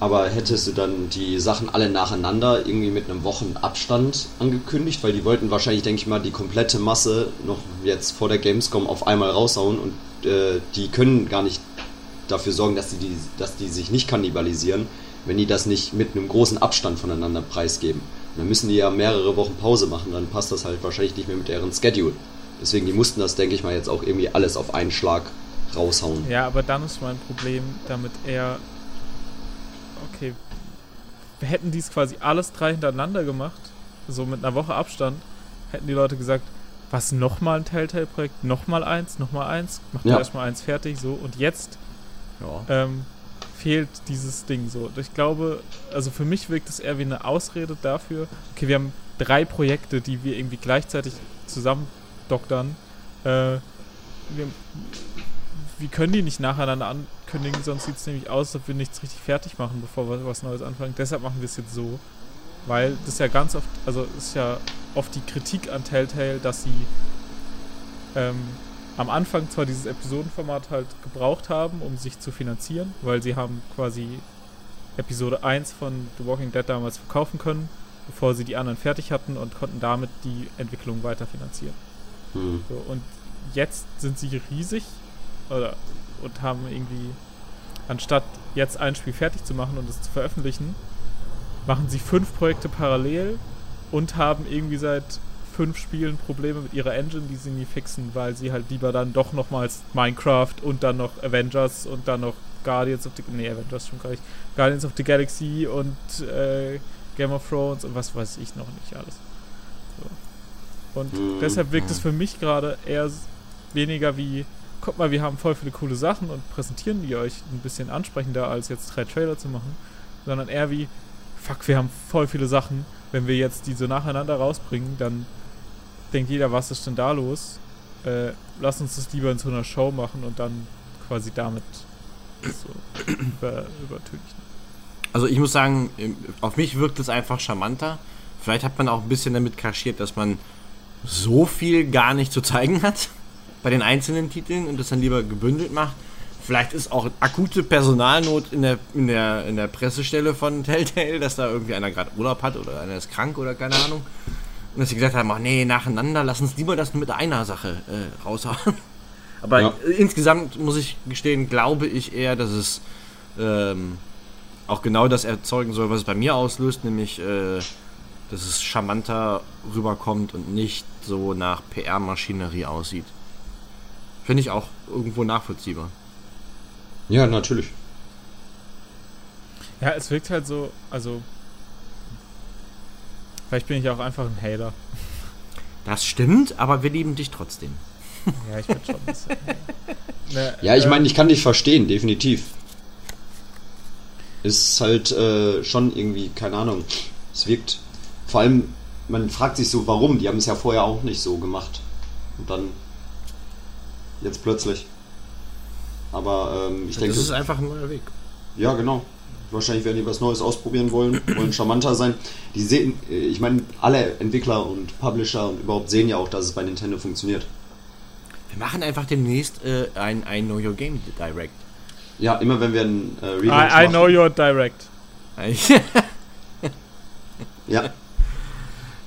Aber hättest du dann die Sachen alle nacheinander irgendwie mit einem Wochenabstand angekündigt? Weil die wollten wahrscheinlich, denke ich mal, die komplette Masse noch jetzt vor der Gamescom auf einmal raushauen und äh, die können gar nicht dafür sorgen, dass die, dass die sich nicht kannibalisieren, wenn die das nicht mit einem großen Abstand voneinander preisgeben. Und dann müssen die ja mehrere Wochen Pause machen, dann passt das halt wahrscheinlich nicht mehr mit deren Schedule. Deswegen, die mussten das, denke ich mal, jetzt auch irgendwie alles auf einen Schlag raushauen. Ja, aber dann ist mein Problem damit eher okay, hätten die es quasi alles drei hintereinander gemacht, so mit einer Woche Abstand, hätten die Leute gesagt, was, nochmal ein Telltale-Projekt, nochmal eins, nochmal eins, macht ja. erstmal eins fertig, so, und jetzt ja. ähm, fehlt dieses Ding so. Ich glaube, also für mich wirkt es eher wie eine Ausrede dafür, okay, wir haben drei Projekte, die wir irgendwie gleichzeitig zusammen doktern, äh, wir, wir können die nicht nacheinander an kündigen, sonst sieht es nämlich aus, als ob wir nichts richtig fertig machen, bevor wir was Neues anfangen. Deshalb machen wir es jetzt so. Weil das ja ganz oft, also ist ja oft die Kritik an Telltale, dass sie ähm, am Anfang zwar dieses Episodenformat halt gebraucht haben, um sich zu finanzieren, weil sie haben quasi Episode 1 von The Walking Dead damals verkaufen können, bevor sie die anderen fertig hatten und konnten damit die Entwicklung weiterfinanzieren. Mhm. So, und jetzt sind sie riesig oder und haben irgendwie, anstatt jetzt ein Spiel fertig zu machen und es zu veröffentlichen, machen sie fünf Projekte parallel und haben irgendwie seit fünf Spielen Probleme mit ihrer Engine, die sie nie fixen, weil sie halt lieber dann doch nochmals Minecraft und dann noch Avengers und dann noch Guardians of the nee Avengers schon gar nicht Guardians of the Galaxy und äh, Game of Thrones und was weiß ich noch nicht alles. So. Und mhm. deshalb wirkt es für mich gerade eher weniger wie guck mal, wir haben voll viele coole Sachen und präsentieren die euch ein bisschen ansprechender, als jetzt drei Trailer zu machen, sondern eher wie, fuck, wir haben voll viele Sachen. Wenn wir jetzt die so nacheinander rausbringen, dann denkt jeder, was ist denn da los? Äh, lass uns das lieber in so einer Show machen und dann quasi damit so über, übertünchen. Also ich muss sagen, auf mich wirkt es einfach charmanter. Vielleicht hat man auch ein bisschen damit kaschiert, dass man so viel gar nicht zu zeigen hat bei den einzelnen Titeln und das dann lieber gebündelt macht. Vielleicht ist auch akute Personalnot in der, in der, in der Pressestelle von Telltale, dass da irgendwie einer gerade Urlaub hat oder einer ist krank oder keine Ahnung. Und dass sie gesagt haben, ach nee, nacheinander, lass uns lieber das mit einer Sache äh, raushauen. Aber ja. insgesamt muss ich gestehen, glaube ich eher, dass es ähm, auch genau das erzeugen soll, was es bei mir auslöst, nämlich äh, dass es charmanter rüberkommt und nicht so nach PR-Maschinerie aussieht. Finde ich auch irgendwo nachvollziehbar. Ja, natürlich. Ja, es wirkt halt so, also. Vielleicht bin ich auch einfach ein Hater. Das stimmt, aber wir lieben dich trotzdem. Ja, ich bin schon ein bisschen. ne, ja, ich meine, ich kann dich verstehen, definitiv. Ist halt äh, schon irgendwie, keine Ahnung. Es wirkt. Vor allem, man fragt sich so, warum. Die haben es ja vorher auch nicht so gemacht. Und dann Jetzt plötzlich. Aber ähm, ich das denke. Das ist einfach ein neuer Weg. Ja, genau. Wahrscheinlich werden die was Neues ausprobieren wollen, wollen charmanter sein. Die sehen, äh, ich meine, alle Entwickler und Publisher und überhaupt sehen ja auch, dass es bei Nintendo funktioniert. Wir machen einfach demnächst äh, ein, ein Know Your Game Direct. Ja, immer wenn wir ein äh, Relaunch I, I know your direct. ja.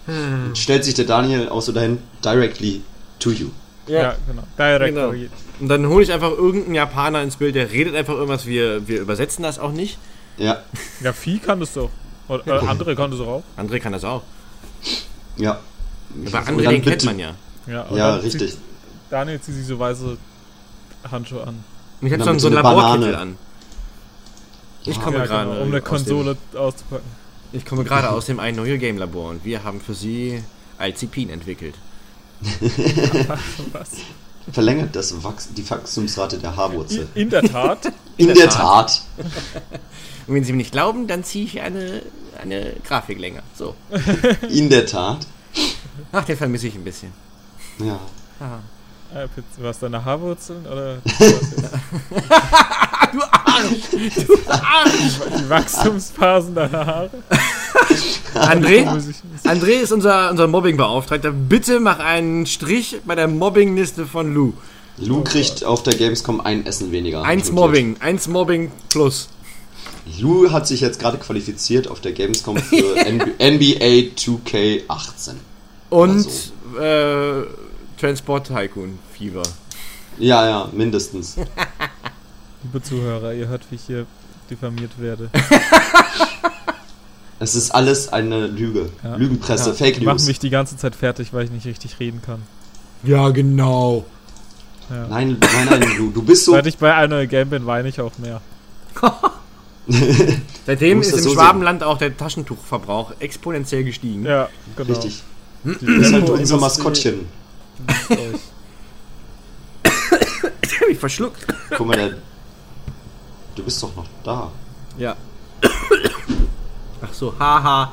Und stellt sich der Daniel auch so dahin, directly to you. Ja, ja genau. Direct genau. Und dann hole ich einfach irgendeinen Japaner ins Bild, der redet einfach irgendwas, wir, wir übersetzen das auch nicht. Ja. Ja, Vieh kann das doch. Oder, äh, André kann das auch. André kann das auch. Ja. Aber André, den kennt man ja. Ja, ja richtig. Zieht, Daniel zieht sich so weiße Handschuhe an. Und ich habe schon so einen Laborkittel an. Ich komme ja, gerade. Genau, um eine Konsole auszupacken. Ich komme gerade aus dem ein neue Game Labor und wir haben für sie Alzipin entwickelt. Was? Verlängert das Wachs die Wachstumsrate der Haarwurzel. In, in der Tat. In, in der, der, Tat. Tat. Und wenn Sie mir nicht glauben, dann ziehe ich eine, eine Grafik länger. So. In der Tat. Ach, den vermisse ich ein bisschen. Ja. Aha. Äh, was deine Haarwurzeln oder? du Arsch! Du Arsch! Die Wachstumsphasen deiner Haare? André, André ist unser, unser Mobbing-Beauftragter. Bitte mach einen Strich bei der Mobbing-Liste von Lou. Lou kriegt auf der Gamescom ein Essen weniger. Eins. Mobbing, eins Mobbing plus. Lou hat sich jetzt gerade qualifiziert auf der Gamescom für NB NBA 2K18. Und Also. äh, Transport Tycoon Fever. Ja, ja, mindestens. Liebe Zuhörer, ihr hört, wie ich hier diffamiert werde. Es ist alles eine Lüge. Ja. Lügenpresse, Ja. Fake Die machen News. mich die ganze Zeit fertig, weil ich nicht richtig reden kann. Ja, genau. Ja. Nein, nein, nein, Lou, du bist so. Seit ich bei einer Game bin, weine ich auch mehr. Seitdem ist das im so Schwabenland auch der Taschentuchverbrauch exponentiell gestiegen. Ja, genau. Richtig. Die Du bist halt unser Maskottchen. Ich hab mich verschluckt. Guck mal, der. Du bist doch noch da. Ja. Ach so, haha.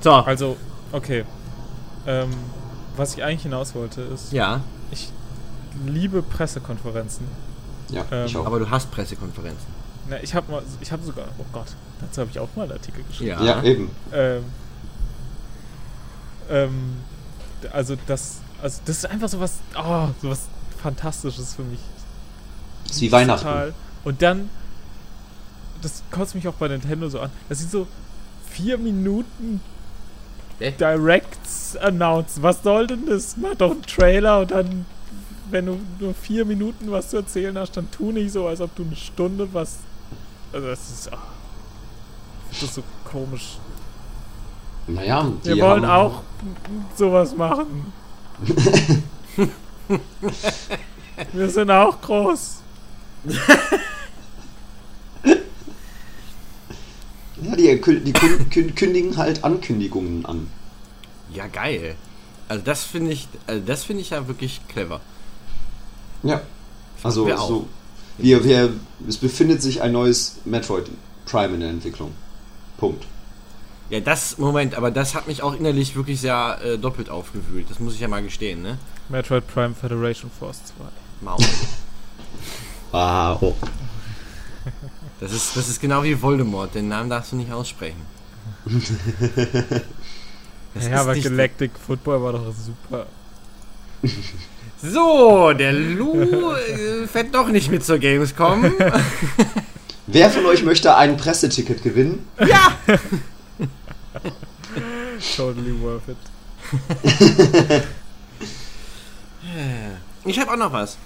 So. Also, okay. Ähm, was ich eigentlich hinaus wollte, ist, Ja, ich liebe Pressekonferenzen. Ja, Ähm, ich auch. aber du hast Pressekonferenzen. Na, ich habe mal, ich habe sogar, oh Gott, dazu habe ich auch mal einen Artikel geschrieben. Ja. ja, eben. Ähm, ähm, also das, also das ist einfach so was, oh, so was Fantastisches für mich. Das ist wie Weihnachten. Total. Und dann, das kotzt mich auch bei Nintendo so an. Das sind so vier Minuten Hä? Directs announced. Was soll denn das? Mach doch einen Trailer und dann, wenn du nur vier Minuten was zu erzählen hast, dann tu nicht so, als ob du eine Stunde was. Also das ist, ah, das ist so komisch. Naja, die Wir wollen haben, auch sowas machen. Wir sind auch groß. Ja, die, die kün- kün- kündigen halt Ankündigungen an. Ja, geil. Also das finde ich, also das finde ich ja wirklich clever. Ja. Also so. Wir, wir, es befindet sich ein neues Metroid Prime in der Entwicklung. Punkt. Ja, das, Moment, aber das hat mich auch innerlich wirklich sehr äh, doppelt aufgewühlt. Das muss ich ja mal gestehen, ne? Metroid Prime Federation Force 2. Maul. Ah, oh. Das ist, das ist genau wie Voldemort, den Namen darfst du nicht aussprechen. Das ja, aber Galactic Football war doch super. So, der Lou äh, fährt doch nicht mit zur Gamescom. Wer von euch möchte ein Presseticket gewinnen? Totally worth it. Ich habe auch noch was.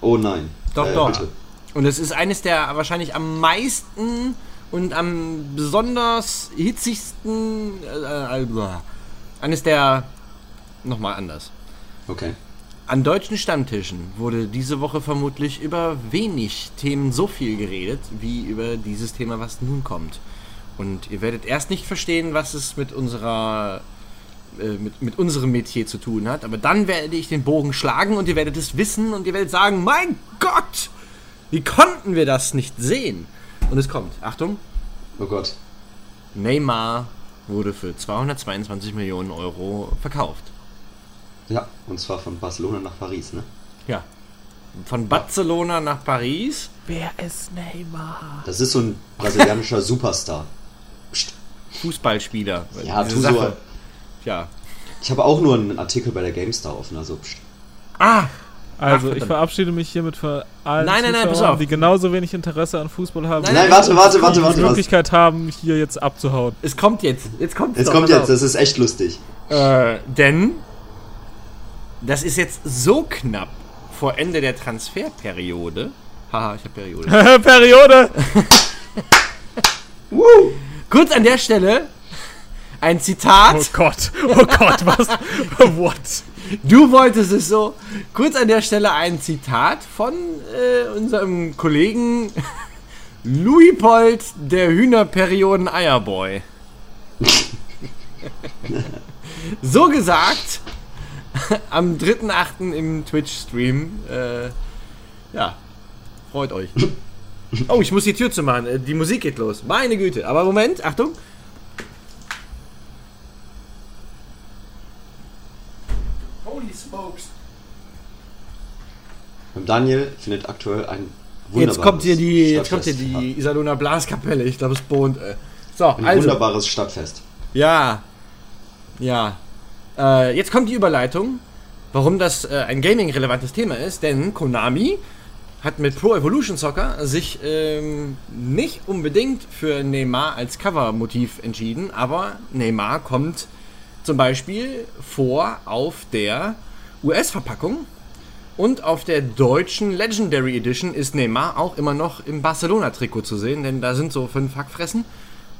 Oh nein. Doch, Äh, doch. bitte. Und es ist eines der wahrscheinlich am meisten und am besonders hitzigsten. Äh, äh, blah. eines der. Nochmal anders. Okay. An deutschen Stammtischen wurde diese Woche vermutlich über wenig Themen so viel geredet, wie über dieses Thema, was nun kommt. Und ihr werdet erst nicht verstehen, was es mit unserer äh, mit, mit unserem Metier zu tun hat, aber dann werde ich den Bogen schlagen und ihr werdet es wissen und ihr werdet sagen, mein Gott, wie konnten wir das nicht sehen? Und es kommt, Achtung, Oh Gott. Neymar wurde für 222 Millionen Euro verkauft. Ja, und zwar von Barcelona nach Paris, ne? Ja. Von Barcelona nach Paris. Wer ist Neymar? Das ist so ein brasilianischer Superstar. Psst. Fußballspieler. Ja, tu so. Ja. Ich habe auch nur einen Artikel bei der GameStar offen, also psst. Ah! Also, Ach, ich verabschiede mich hiermit von allen Nein, nein, nein, pass Zuschauern, auf. die genauso wenig Interesse an Fußball haben, Nein, wie Nein, warte, warte, warte, die warte, warte. Möglichkeit haben, hier jetzt abzuhauen. Es kommt jetzt. Jetzt kommt Jetzt doch, kommt jetzt, auf. das ist echt lustig. Äh, denn das ist jetzt so knapp vor Ende der Transferperiode. Haha, ich habe Periode. Periode! Woo! Kurz an der Stelle ein Zitat. Oh Gott, oh Gott, was? What? Du wolltest es so. Kurz an der Stelle ein Zitat von äh, unserem Kollegen Louis-Pold, der Hühnerperioden-Eierboy. so gesagt, am 3.8. im Twitch-Stream. Äh, ja, freut euch. Oh, ich muss die Tür zumachen. Äh, Die Musik geht los. Meine Güte. Aber Moment, Achtung. Holy smokes. Und Daniel findet aktuell ein wunderbares Jetzt kommt hier die, jetzt kommt hier die Isalona Blaskapelle. Ich glaube, es bohnt. Äh. So, Ein also. wunderbares Stadtfest. Ja. Ja. Äh, jetzt kommt die Überleitung. warum das äh, ein gaming-relevantes Thema ist, denn Konami hat mit Pro Evolution Soccer sich ähm, nicht unbedingt für Neymar als Covermotiv entschieden, aber Neymar kommt zum Beispiel vor auf der US-Verpackung und auf der deutschen Legendary Edition ist Neymar auch immer noch im Barcelona-Trikot zu sehen, denn da sind so fünf Hackfressen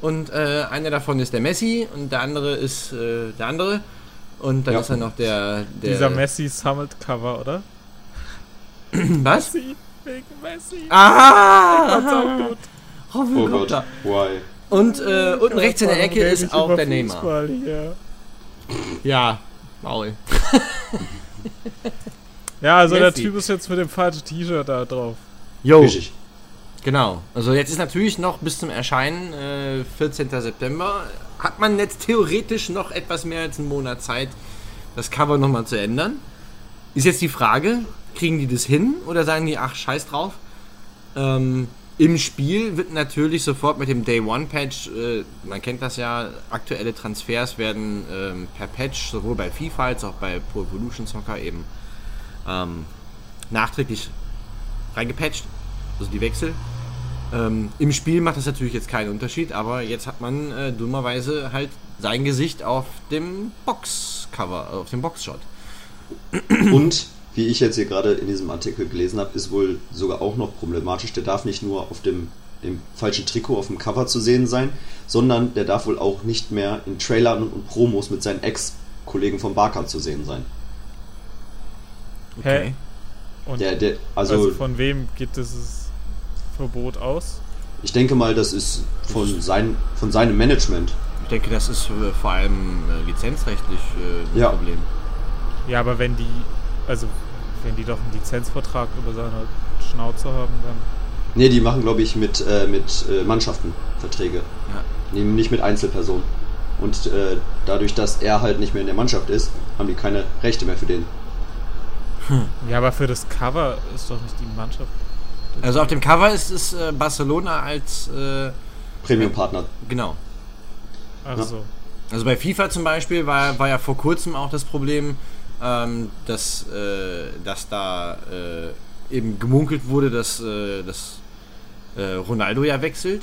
und äh, einer davon ist der Messi und der andere ist äh, der andere und dann Ja. ist dann noch der, der Dieser Messi Summit Cover, oder? was? Messi, wegen Messi. Ah! Auch gut. Oh Gott, why? Und äh, unten rechts in der Ecke ist auch der Neymar. Hier? Ja, Maul. Ja, also der Messi. Typ ist jetzt mit dem falschen T-Shirt da drauf. Jo, Richtig. genau. Also jetzt ist natürlich noch bis zum Erscheinen, äh, 14. September, hat man jetzt theoretisch noch etwas mehr als einen Monat Zeit, das Cover nochmal zu ändern. Ist jetzt die Frage, kriegen die das hin oder sagen die, ach, scheiß drauf? Ähm, Im Spiel wird natürlich sofort mit dem Day One Patch, äh, man kennt das ja, aktuelle Transfers werden ähm, per Patch sowohl bei FIFA als auch bei Pro Evolution Soccer eben ähm, nachträglich reingepatcht, also die Wechsel. Ähm, Im Spiel macht das natürlich jetzt keinen Unterschied, aber jetzt hat man äh, dummerweise halt sein Gesicht auf dem Boxcover, auf dem Boxshot. Und wie ich jetzt hier gerade in diesem Artikel gelesen habe, ist wohl sogar auch noch problematisch. Der darf nicht nur auf dem, dem falschen Trikot auf dem Cover zu sehen sein, sondern der darf wohl auch nicht mehr in Trailern und Promos mit seinen Ex-Kollegen vom Barca zu sehen sein. Hä? Und Der, der, also, also, von wem geht dieses Verbot aus? ich denke mal, das ist von, sein, von seinem Management. Ich denke, das ist äh, vor allem äh, lizenzrechtlich äh, ein Ja. Problem. Ja, aber wenn die, also wenn die doch einen Lizenzvertrag über seine Schnauze haben, dann. Ne, die machen, glaube ich, mit, äh, mit äh, Mannschaften Verträge. Ja. Nee, nicht mit Einzelpersonen. Und äh, dadurch, dass er halt nicht mehr in der Mannschaft ist, haben die keine Rechte mehr für den. Ja, aber für das Cover ist doch nicht die Mannschaft. Also auf dem Cover ist es äh, Barcelona als, äh, Premium-Partner. genau. Ach Ja. so. Also bei FIFA zum Beispiel war, war ja vor kurzem auch das Problem, ähm, dass, äh, dass da äh, eben gemunkelt wurde, dass, äh, dass äh, Ronaldo ja wechselt.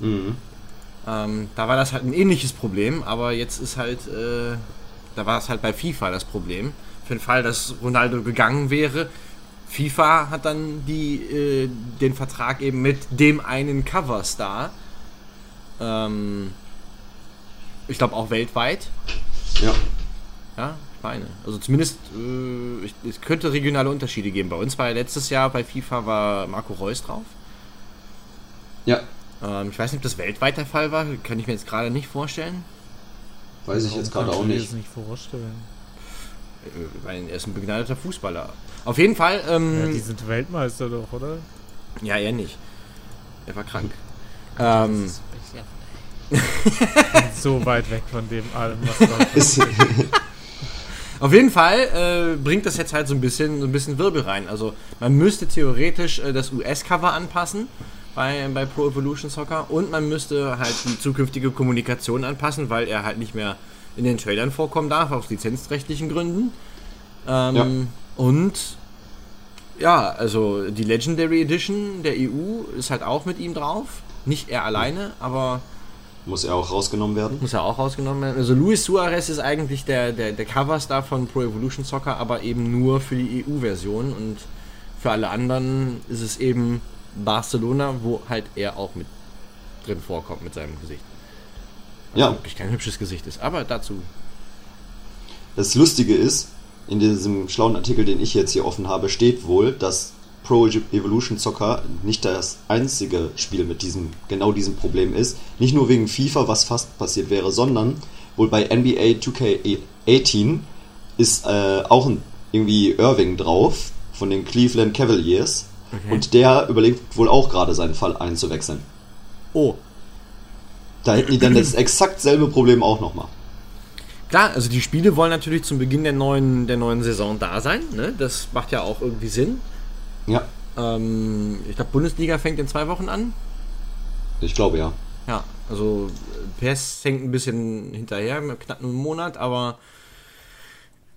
Mhm. Ähm, da war das halt ein ähnliches Problem, aber jetzt ist halt, äh, da war es halt bei FIFA das Problem. Für den Fall, dass Ronaldo gegangen wäre, FIFA hat dann die, äh, den Vertrag eben mit dem einen Coverstar. Ähm, ich glaube auch weltweit. Ja. Ja, ich meine. Also zumindest, äh, ich, es könnte regionale Unterschiede geben. Bei uns war ja letztes Jahr bei FIFA war Marco Reus drauf. Ja. Ähm, ich weiß nicht, ob das weltweit der Fall war. Kann ich mir jetzt gerade nicht vorstellen. Weiß ich jetzt gerade auch kannst du dir nicht. das nicht vorstellen. Äh, Weil er ist ein begnadeter Fußballer. Auf jeden Fall, Ja, ähm, die sind Weltmeister doch, oder? ja, er nicht. Er war krank. Ähm, so weit weg von dem allem, was da Ist, auf jeden Fall äh, bringt das jetzt halt so ein bisschen so ein bisschen Wirbel rein. Also man müsste theoretisch äh, das US-Cover anpassen bei, bei Pro Evolution Soccer und man müsste halt die zukünftige Kommunikation anpassen, weil er halt nicht mehr in den Trailern vorkommen darf, aus lizenzrechtlichen Gründen. Ähm, Ja. Und ja, also die Legendary Edition der EU ist halt auch mit ihm drauf. Nicht er alleine, aber muss er auch rausgenommen werden? muss ja auch rausgenommen werden. Also Luis Suarez ist eigentlich der, der, der Coverstar von Pro Evolution Soccer, aber eben nur für die EU-Version und für alle anderen ist es eben Barcelona, wo halt er auch mit drin vorkommt mit seinem Gesicht. Ja. Wirklich kein hübsches Gesicht ist, aber dazu. Das Lustige ist, in diesem schlauen Artikel, den ich jetzt hier offen habe, steht wohl, dass Pro Evolution Soccer nicht das einzige Spiel mit diesem, genau diesem Problem ist. Nicht nur wegen FIFA, was fast passiert wäre, sondern wohl bei NBA 2K18 ist äh, auch ein, irgendwie Irving drauf von den Cleveland Cavaliers. Und der überlegt wohl auch gerade seinen Fall einzuwechseln. Oh, Da hätten die dann das exakt selbe Problem auch nochmal. klar, also die Spiele wollen natürlich zum Beginn der neuen, der neuen Saison da sein. Ne? Das macht ja auch irgendwie Sinn. Ja, Ähm, ich glaube, Bundesliga fängt in zwei Wochen an. ich glaube ja. Ja, also äh, PS hängt ein bisschen hinterher, knapp einem Monat, aber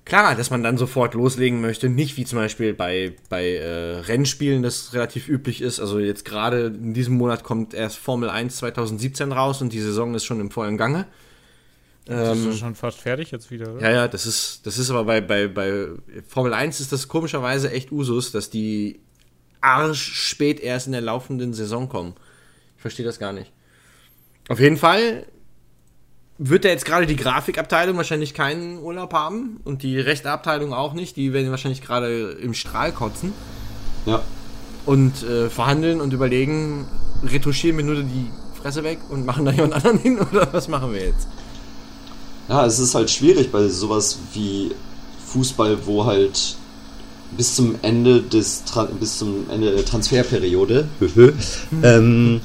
Klar, dass man dann sofort loslegen möchte, nicht wie zum Beispiel bei, bei äh, Rennspielen, das relativ üblich ist. Also jetzt gerade in diesem Monat kommt erst Formel 1 2017 raus und die Saison ist schon im vollen Gange. Das ist schon fast fertig jetzt wieder, oder? Ja, ja, das ist, das ist aber bei, bei, bei Formel 1 ist das komischerweise echt Usus, dass die arsch spät erst in der laufenden Saison kommen. Ich verstehe das gar nicht. Auf jeden Fall wird da jetzt gerade die Grafikabteilung wahrscheinlich keinen Urlaub haben und die Rechteabteilung auch nicht. Die werden wahrscheinlich gerade im Strahl kotzen Ja. und äh, verhandeln und überlegen, retuschieren wir nur die Fresse weg und machen da jemand anderen hin oder was machen wir jetzt? Ja, es ist halt schwierig bei sowas wie Fußball, wo halt bis zum Ende des Tra bis zum Ende der Transferperiode ähm,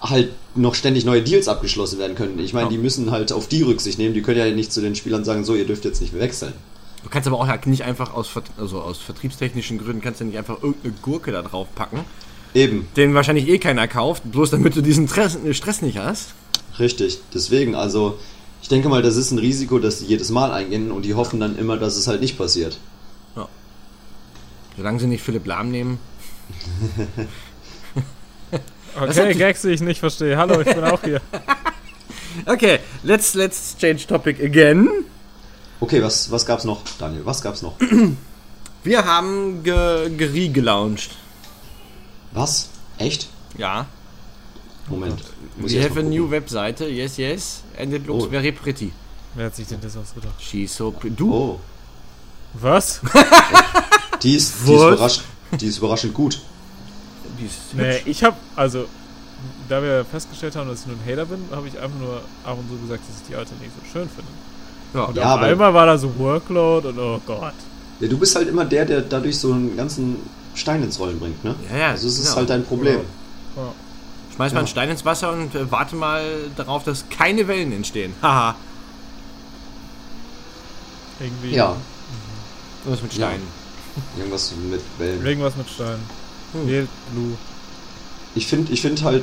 halt noch ständig neue Deals abgeschlossen werden können. Ich meine, Ja. die müssen halt auf die Rücksicht nehmen. Die können ja nicht zu den Spielern sagen, so, ihr dürft jetzt nicht mehr wechseln. Du kannst aber auch ja nicht einfach aus, also aus vertriebstechnischen Gründen kannst du nicht einfach irgendeine Gurke da drauf packen, Eben, den wahrscheinlich eh keiner kauft, bloß damit du diesen Stress, Stress nicht hast. richtig. Deswegen, also ich denke mal, das ist ein Risiko, das die jedes Mal eingehen und die hoffen dann immer, dass es halt nicht passiert. Solange sie nicht Philipp Lahm nehmen. Okay, Gags, die ich nicht verstehe. Hallo, ich bin auch hier. Okay, let's, let's change topic again. Okay, was, was gab's noch, Daniel? Was gab's noch? Wir haben ge, Geri gelauncht. Was? Echt? Ja. Moment. Muss We have a new webseite, yes, yes. And it looks Oh. very pretty. Wer hat sich denn das ausgedacht? She's so pretty. Du? Oh, Was? die ist, die ist, die ist überraschend gut. Die ist Nee, ich hab, also, da wir festgestellt haben, dass ich nur ein Hater bin, habe ich einfach nur ab und zu gesagt, dass ich die alte nicht so schön finde. Ja. Und Ja, auf aber- einmal war da so Workload und oh Gott. Ja, du bist halt immer der, der dadurch so einen ganzen Stein ins Rollen bringt, ne? Ja, ja, Also es ist genau. halt dein Problem. Ja. Schmeiß mal Ja. einen Stein ins Wasser und äh, warte mal darauf, dass keine Wellen entstehen. Haha. Irgendwie. Ja, Was mit Ja. Steinen. irgendwas mit Wellen. Irgendwas mit Stein. Hm. Wählt Blue. Ich finde ich find halt,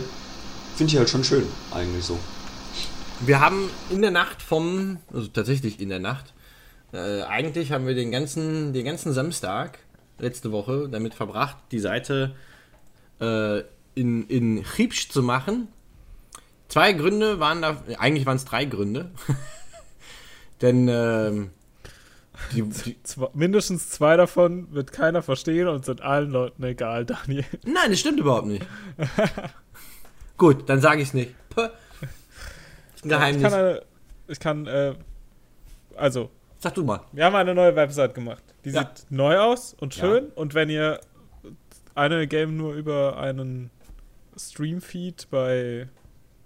finde ich halt schon schön, eigentlich so. Wir haben in der Nacht vom, also tatsächlich in der Nacht, äh, eigentlich haben wir den ganzen, den ganzen Samstag letzte Woche damit verbracht, die Seite äh, in, in Chipsch zu machen. Zwei Gründe waren da, eigentlich waren es drei Gründe. Denn ähm, die, die, mindestens zwei davon wird keiner verstehen und sind allen Leuten egal, Daniel. nein, das stimmt überhaupt nicht. Gut, dann sage ich es nicht. Puh. Ist ein Ich Geheimnis. kann, eine, ich kann äh, also, Sag du mal. wir haben eine neue Website gemacht. Die Ja. sieht neu aus und Ja. schön. Und wenn ihr eine Game nur über einen Stream-Feed bei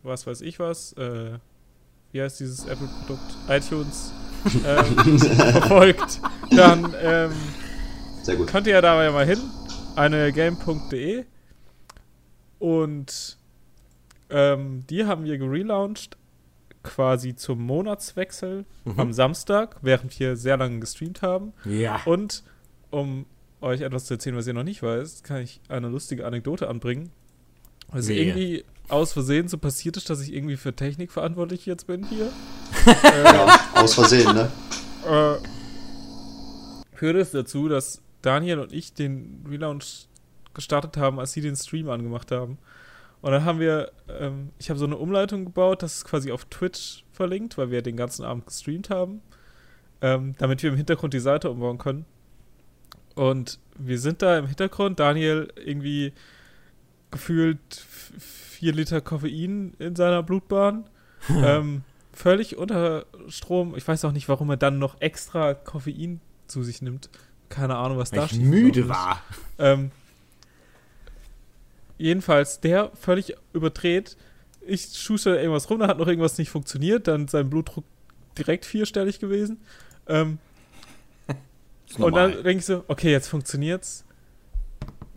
was weiß ich was, äh, wie heißt dieses Apple-Produkt? iTunes ähm, verfolgt, dann ähm, Sehr gut. könnt ihr ja da ja mal hin. Eine game.de und ähm, die haben wir gelauncht quasi zum Monatswechsel Mhm. am Samstag, während wir sehr lange gestreamt haben. Ja. Und um euch etwas zu erzählen, was ihr noch nicht weißt, kann ich eine lustige Anekdote anbringen. Also Wehe. irgendwie aus Versehen so passiert ist, dass ich irgendwie für Technik verantwortlich jetzt bin hier. Ja, aus Versehen, ne? äh, führte es dazu, dass Daniel und ich den Relaunch gestartet haben, als sie den Stream angemacht haben. Und dann haben wir, ähm, ich habe so eine Umleitung gebaut, das ist quasi auf Twitch verlinkt, weil wir den ganzen Abend gestreamt haben, ähm, damit wir im Hintergrund die Seite umbauen können. Und wir sind da im Hintergrund, Daniel irgendwie gefühlt vier Liter Koffein in seiner Blutbahn. ähm, völlig unter Strom. Ich weiß auch nicht, warum er dann noch extra Koffein zu sich nimmt. Keine Ahnung, was Weil da ich schief müde war. Ähm, jedenfalls, der völlig überdreht. Ich schuster irgendwas rum, da hat noch irgendwas nicht funktioniert. Dann ist sein Blutdruck direkt vierstellig gewesen. Ähm, und dann denke ich so, okay, jetzt funktioniert's.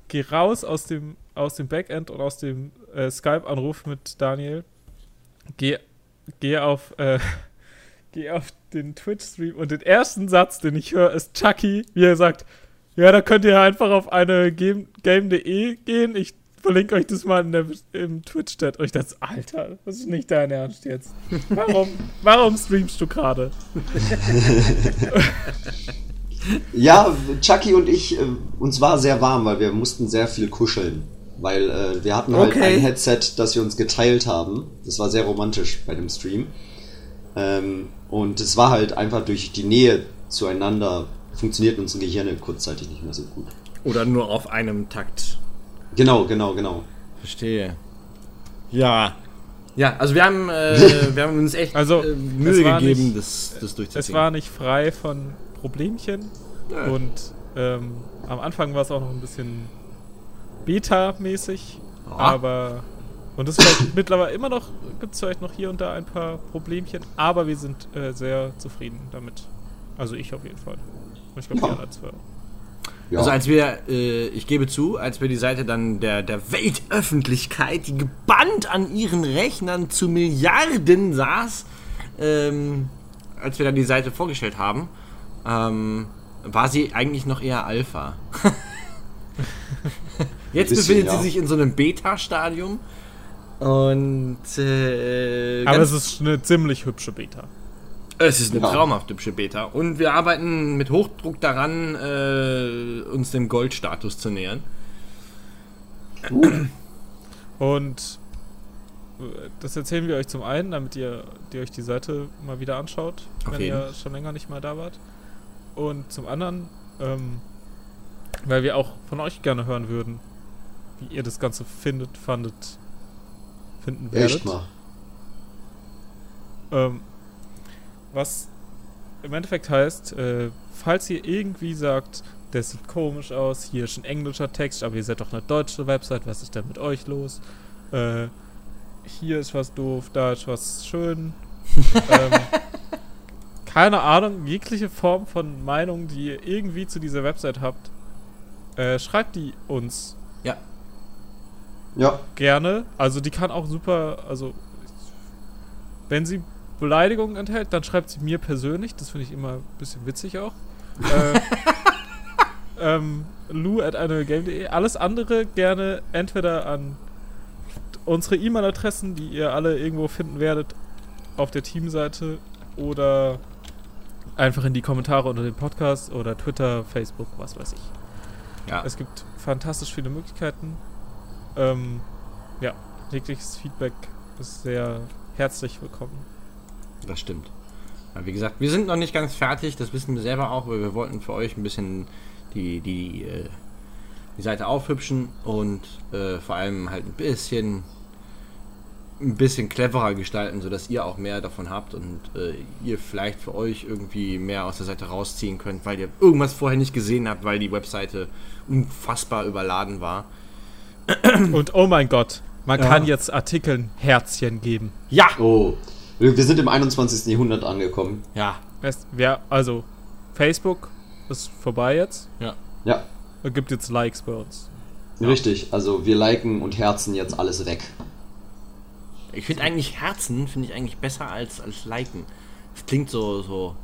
Geh raus aus dem, aus dem Backend und aus dem äh, Skype-Anruf mit Daniel. Geh, geh auf, äh, geh auf den Twitch-Stream und den ersten Satz, den ich höre, ist Chucky, wie er sagt, ja, da könnt ihr einfach auf eine Game- Game.de gehen. Ich verlinke euch das mal in der, im Twitch-Chat. Und ich dachte, Alter, das ist nicht dein Ernst jetzt. Warum, warum streamst du gerade? Ja, Chucky und ich, äh, uns war sehr warm, weil wir mussten sehr viel kuscheln. Weil äh, wir hatten halt Okay. ein Headset, das wir uns geteilt haben. Das war sehr romantisch bei dem Stream. Ähm, und es war halt einfach durch die Nähe zueinander funktioniert unsere Gehirne kurzzeitig nicht mehr so gut. Oder nur auf einem Takt. Genau, genau, genau. Verstehe. Ja. Ja, also wir haben, äh, wir haben uns echt Also, äh, Mühe gegeben, nicht- das, das durchzuziehen. Es war nicht frei von Problemchen. Ja. Und ähm, am Anfang war es auch noch ein bisschen Beta-mäßig. Ja. Aber. Und es vielleicht mittlerweile immer noch, gibt es vielleicht noch hier und da ein paar Problemchen, aber wir sind äh, sehr zufrieden damit. Also ich auf jeden Fall. Und ich glaube, Ja. die anderen zwei. Ja. Also als wir, äh, ich gebe zu, als wir die Seite dann der, der Weltöffentlichkeit, die gebannt an ihren Rechnern zu Milliarden saß, ähm, als wir dann die Seite vorgestellt haben, ähm, war sie eigentlich noch eher Alpha. Jetzt Bisschen, befindet ja. sie sich in so einem Beta-Stadium. Und äh, Aber es ist eine ziemlich hübsche Beta. es ist eine Ja. traumhaft hübsche Beta. Und wir arbeiten mit Hochdruck daran, äh, uns dem Goldstatus zu nähern. Und äh, das erzählen wir euch zum einen, damit ihr, ihr euch die Seite mal wieder anschaut, Auf wenn jeden. ihr schon länger nicht mal da wart. Und zum anderen, ähm, weil wir auch von euch gerne hören würden, wie ihr das Ganze findet, fandet, finden werdet. Echt mal. Ähm, was im Endeffekt heißt, äh, falls ihr irgendwie sagt, das sieht komisch aus, hier ist ein englischer Text, aber ihr seid doch eine deutsche Website, was ist denn mit euch los? Äh, hier ist was doof, da ist was schön. ähm, keine Ahnung, jegliche Form von Meinung, die ihr irgendwie zu dieser Website habt, äh, schreibt die uns Ja. Gerne. Also die kann auch super, also wenn sie Beleidigungen enthält, dann schreibt sie mir persönlich. Das finde ich immer ein bisschen witzig auch. äh, ähm, Lou at game.de. Alles andere gerne entweder an unsere E-Mail-Adressen, die ihr alle irgendwo finden werdet auf der Teamseite oder einfach in die Kommentare unter dem Podcast oder Twitter, Facebook, was weiß ich. Ja. Es gibt fantastisch viele Möglichkeiten. Ähm, ja, jegliches Feedback ist sehr herzlich willkommen. Das stimmt. Wie gesagt, wir sind noch nicht ganz fertig, das wissen wir selber auch, weil wir wollten für euch ein bisschen die, die, äh, die Seite aufhübschen und äh, vor allem halt ein bisschen ein bisschen cleverer gestalten, sodass ihr auch mehr davon habt und äh, ihr vielleicht für euch irgendwie mehr aus der Seite rausziehen könnt, weil ihr irgendwas vorher nicht gesehen habt, weil die Webseite unfassbar überladen war. Und oh mein Gott, man Ja. kann jetzt Artikeln Herzchen geben. Ja! oh. Wir sind im 21. Jahrhundert angekommen. Ja, wer, also, Facebook ist vorbei jetzt. Ja, Es gibt jetzt Likes bei uns. richtig. Also wir liken und herzen jetzt alles weg. Ich finde eigentlich Herzen finde ich eigentlich besser als, als Liken. Das klingt so, so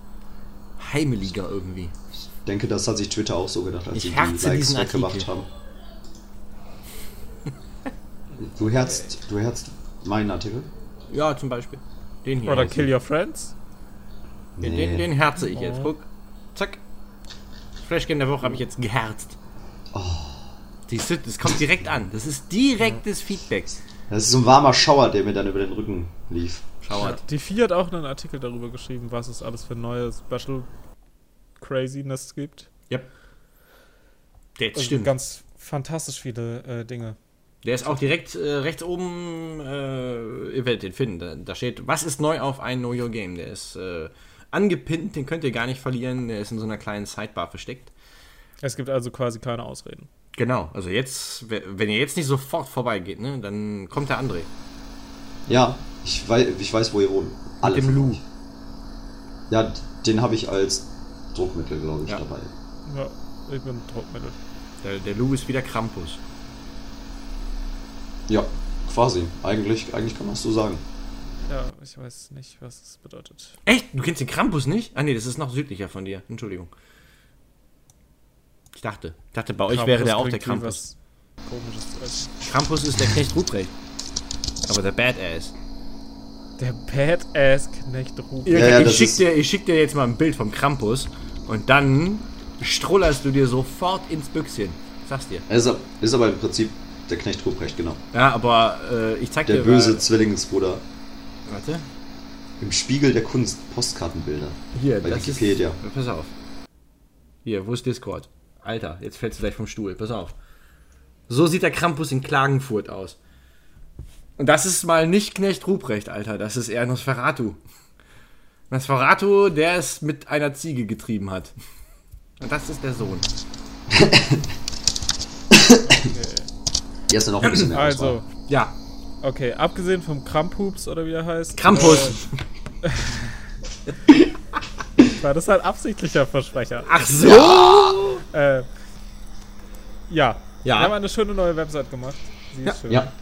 heimeliger irgendwie. Ich denke, das hat sich Twitter auch so gedacht, als Ich sie die Likes diesen weggemacht Artikel. haben. Du herzt, du herzt meinen Artikel? Ja, zum Beispiel. Den hier. Oder Kill Your Friends. den, Nee. den, den herze ich Oh. jetzt. Guck. Zack. Flashgame der Woche habe ich jetzt geherzt. Oh. Siehst du, das kommt direkt an. Das ist direktes Feedback. Das ist so ein warmer Schauer, der mir dann über den Rücken lief. Schauert. Die Vier hat auch einen Artikel darüber geschrieben, was es alles für neue Special Craziness gibt. Ja. Der Also stimmt. Ganz fantastisch viele äh, Dinge. Der ist auch direkt äh, rechts oben, äh, ihr werdet den finden. Da, da steht, was ist neu auf ein Know Your Game? Der ist äh, angepinnt, den könnt ihr gar nicht verlieren. Der ist in so einer kleinen Sidebar versteckt. Es gibt also quasi keine Ausreden. Genau, also jetzt, we- wenn ihr jetzt nicht sofort vorbeigeht, ne, dann kommt der André. Ja, ich weiß, ich weiß wo ihr wohnt. Alle Lou. euch. Ja, den habe ich als Druckmittel, glaube ich, Ja. dabei. Ja, ich bin Druckmittel. Der, der Lou ist wieder Krampus. Ja, quasi. Eigentlich, eigentlich kann man es so sagen. Ja, ich weiß nicht, was es bedeutet. Echt? Du kennst den Krampus nicht? Ah nee, das ist noch südlicher von dir. Entschuldigung. Ich dachte. Ich dachte, bei euch wäre der auch der Krampus. Komisches. Krampus ist der Knecht Ruprecht. Aber der Badass. Der Badass-Knecht Ruprecht. Ja, ja, ich, das schick dir, ich schick dir jetzt mal ein Bild vom Krampus und dann strullerst du dir sofort ins Büchschen. Sag's dir. Ist, ist aber im Prinzip der Knecht Ruprecht, genau. Ja, aber äh, ich zeig Der dir böse mal. Zwillingsbruder. Warte. Im Spiegel der Kunst Postkartenbilder. Hier, Bei das Wikipedia. ist. Pass auf. Hier, wo ist Discord? Alter, jetzt fällst du gleich vom Stuhl. Pass auf. So sieht der Krampus in Klagenfurt aus. Und das ist mal nicht Knecht Ruprecht, Alter. Das ist eher Nosferatu. Nosferatu, der es mit einer Ziege getrieben hat. Und das ist der Sohn. Hier ist ja noch ein bisschen mehr Also, Auswahl. Ja, okay, abgesehen vom Krampups oder wie er heißt. Krampus. Äh, war das ein absichtlicher Versprecher? Ach so. Äh, ja. Ja. Wir haben eine schöne neue Website gemacht. Sie ist schön. Ja,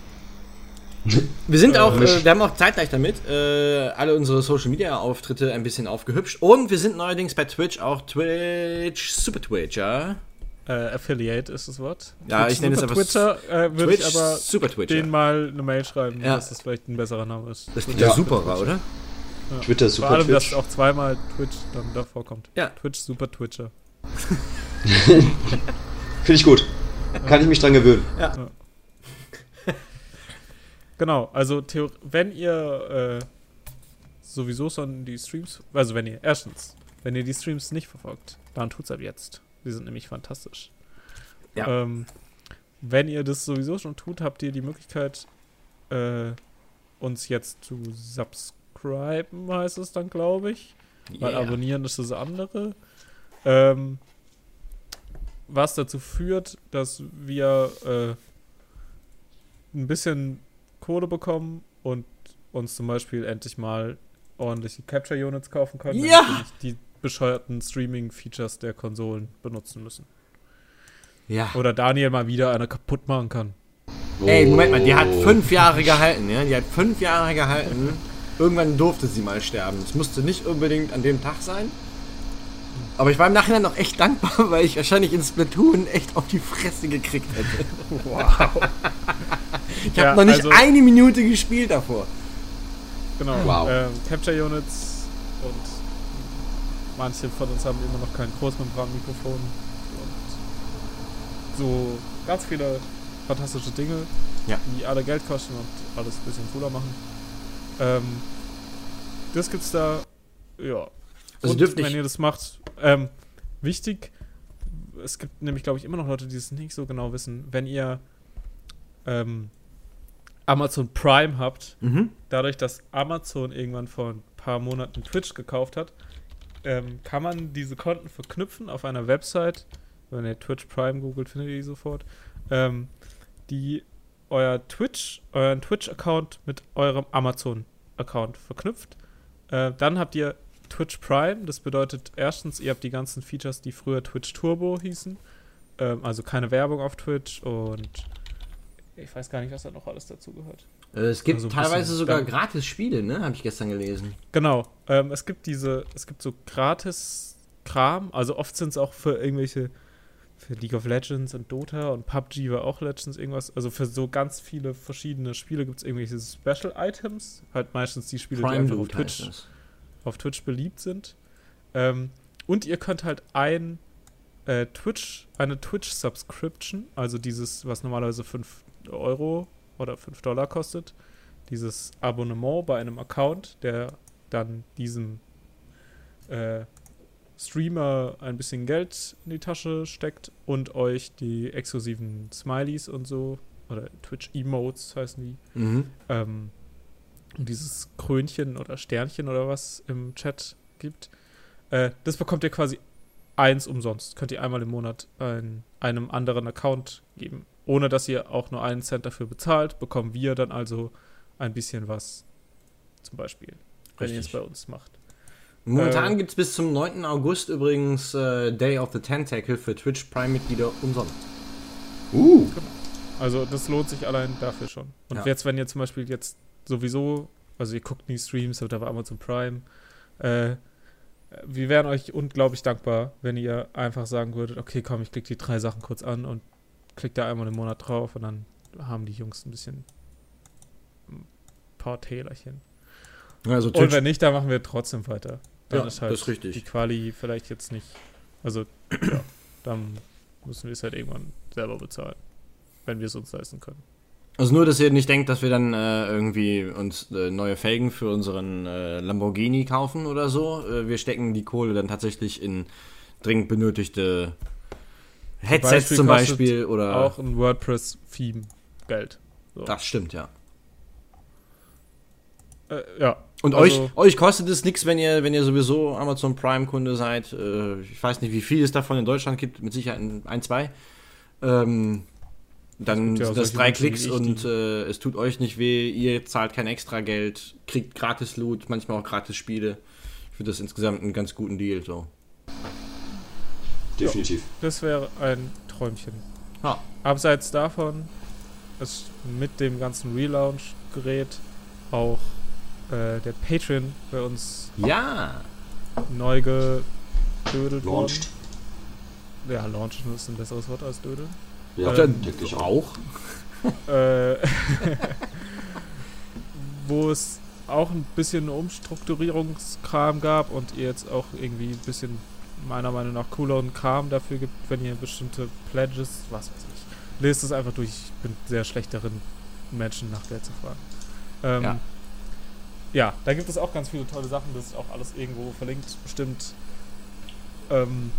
Wir sind auch, Misch- äh, wir haben auch zeitgleich damit äh, alle unsere Social Media Auftritte ein bisschen aufgehübscht und wir sind neuerdings bei Twitch auch Twitch Super Twitch, ja. Äh, Affiliate ist das Wort. Ja, ich nenne es aber Twitter. Äh, Würde ich Twitch aber Super Twitch. denen Ja. mal eine Mail schreiben, Ja. dass das vielleicht ein besserer Name ist. Das klingt Ja. ja super, oder? Twitter Vor Super allem, Twitch. dass auch zweimal Twitch dann davor kommt. Ja. Twitch Super Twitcher. Finde ich gut. Kann ich mich dran gewöhnen. Genau, also Theor wenn ihr äh, sowieso schon die Streams, also wenn ihr erstens, wenn ihr die Streams nicht verfolgt, dann tut's ab jetzt. Die sind nämlich fantastisch. Ja. Ähm, wenn ihr das sowieso schon tut, habt ihr die Möglichkeit, äh, uns jetzt zu subscriben, heißt es dann, glaube ich. Weil Yeah. abonnieren ist das andere. Ähm, was dazu führt, dass wir äh, ein bisschen Kohle bekommen und uns zum Beispiel endlich mal ordentliche Capture Units kaufen können, Ja! die bescheuerten Streaming-Features der Konsolen benutzen müssen. Ja. Oder Daniel mal wieder eine kaputt machen kann. Ey, Moment mal, die hat Oh. fünf Jahre gehalten, ja? Die hat fünf Jahre gehalten. Irgendwann durfte sie mal sterben. Es musste nicht unbedingt an dem Tag sein. Aber ich war im Nachhinein noch echt dankbar, weil ich wahrscheinlich in Splatoon echt auf die Fresse gekriegt hätte. Wow. Ich habe Ja, noch nicht also- eine Minute gespielt davor. Genau. Wow. Ähm, Capture Units manche von uns haben immer noch kein Großmembran-Mikrofon und so ganz viele fantastische Dinge, Ja. die alle Geld kosten und alles ein bisschen cooler machen. Ähm, das gibt's da, ja. Also und wenn ihr das macht, ähm, wichtig, es gibt nämlich, glaube ich, immer noch Leute, die es nicht so genau wissen, wenn ihr ähm, Amazon Prime habt, Mhm. dadurch, dass Amazon irgendwann vor ein paar Monaten Twitch gekauft hat, ähm, kann man diese Konten verknüpfen auf einer Website. Wenn ihr Twitch Prime googelt, findet ihr die sofort. Ähm, die euer Twitch, euren Twitch-Account mit eurem Amazon-Account verknüpft. Äh, dann habt ihr Twitch Prime. Das bedeutet erstens, ihr habt die ganzen Features, die früher Twitch Turbo hießen. Ähm, also keine Werbung auf Twitch und ich weiß gar nicht, was da noch alles dazu gehört. Äh, Es gibt Also teilweise sogar dann- gratis Spiele, ne? Habe ich gestern gelesen. Genau. Ähm, es gibt diese, es gibt so gratis Kram. Also oft sind es auch für irgendwelche, für League of Legends und Dota und PUBG war auch Legends irgendwas. Also für so ganz viele verschiedene Spiele gibt es irgendwelche Special Items. Halt meistens die Spiele, die Prime einfach auf Twitch, auf Twitch beliebt sind. Ähm, und ihr könnt halt ein äh, Twitch, eine Twitch-Subscription, also dieses, was normalerweise 5 Euro oder 5 Dollar kostet, dieses Abonnement bei einem Account, der dann diesem äh, Streamer ein bisschen Geld in die Tasche steckt und euch die exklusiven Smileys und so, oder Twitch-Emotes heißen die, Mhm. ähm, und dieses Krönchen oder Sternchen oder was im Chat gibt. Äh, das bekommt ihr quasi eins umsonst. Könnt ihr einmal im Monat ein, einem anderen Account geben. Ohne dass ihr auch nur einen Cent dafür bezahlt, bekommen wir dann also ein bisschen was. Zum Beispiel. Wenn ihr es bei uns macht. Momentan Äh, gibt es bis zum 9. August übrigens äh, Day of the Tentacle für Twitch Prime-Mitglieder umsonst. Uh, Also das lohnt sich allein dafür schon. Und Ja. jetzt, wenn ihr zum Beispiel jetzt sowieso, also ihr guckt nie Streams, habt aber Amazon Prime, äh, wir wären euch unglaublich dankbar, wenn ihr einfach sagen würdet, okay, komm, ich klicke die drei Sachen kurz an und klickt da einmal im Monat drauf und dann haben die Jungs ein bisschen ein paar Tälerchen. Also Und wenn nicht, dann machen wir trotzdem weiter. Dann Ja, ist halt das ist richtig. die Quali vielleicht jetzt nicht. Also, ja, dann müssen wir es halt irgendwann selber bezahlen. Wenn wir es uns leisten können. Also nur, dass ihr nicht denkt, dass wir dann äh, irgendwie uns äh, neue Felgen für unseren äh, Lamborghini kaufen oder so. Äh, wir stecken die Kohle dann tatsächlich in dringend benötigte Headsets Beispiel zum Beispiel oder. Auch ein WordPress-Theme Geld. So. Das stimmt, ja. Äh, ja. Und Also- euch, euch kostet es nichts, wenn ihr, wenn ihr sowieso Amazon Prime-Kunde seid. Äh, ich weiß nicht, wie viel es davon in Deutschland gibt, mit Sicherheit ein, zwei. Ähm, dann auch sind das drei Klicks und äh, es tut euch nicht weh, ihr zahlt kein extra Geld, kriegt gratis Loot, manchmal auch gratis Spiele. Ich finde das insgesamt einen ganz guten Deal. So. Definitiv. Das wäre ein Träumchen. Ja. Abseits davon ist mit dem ganzen Relaunch-Gerät auch äh, der Patreon bei uns Ja. neu gedödelt worden. Launched. Ja, launchen ist ein besseres Wort als dödeln. Ja, Ähm, denke ich auch. auch. äh, wo es auch ein bisschen Umstrukturierungskram gab und ihr jetzt auch irgendwie ein bisschen meiner Meinung nach cooleren Kram dafür gibt, wenn ihr bestimmte Pledges, was weiß ich. Lest es einfach durch. Ich bin sehr schlecht darin, Menschen nach Geld zu fragen. Ähm, Ja. ja. da gibt es auch ganz viele tolle Sachen. Das ist auch alles irgendwo verlinkt, bestimmt. Ähm,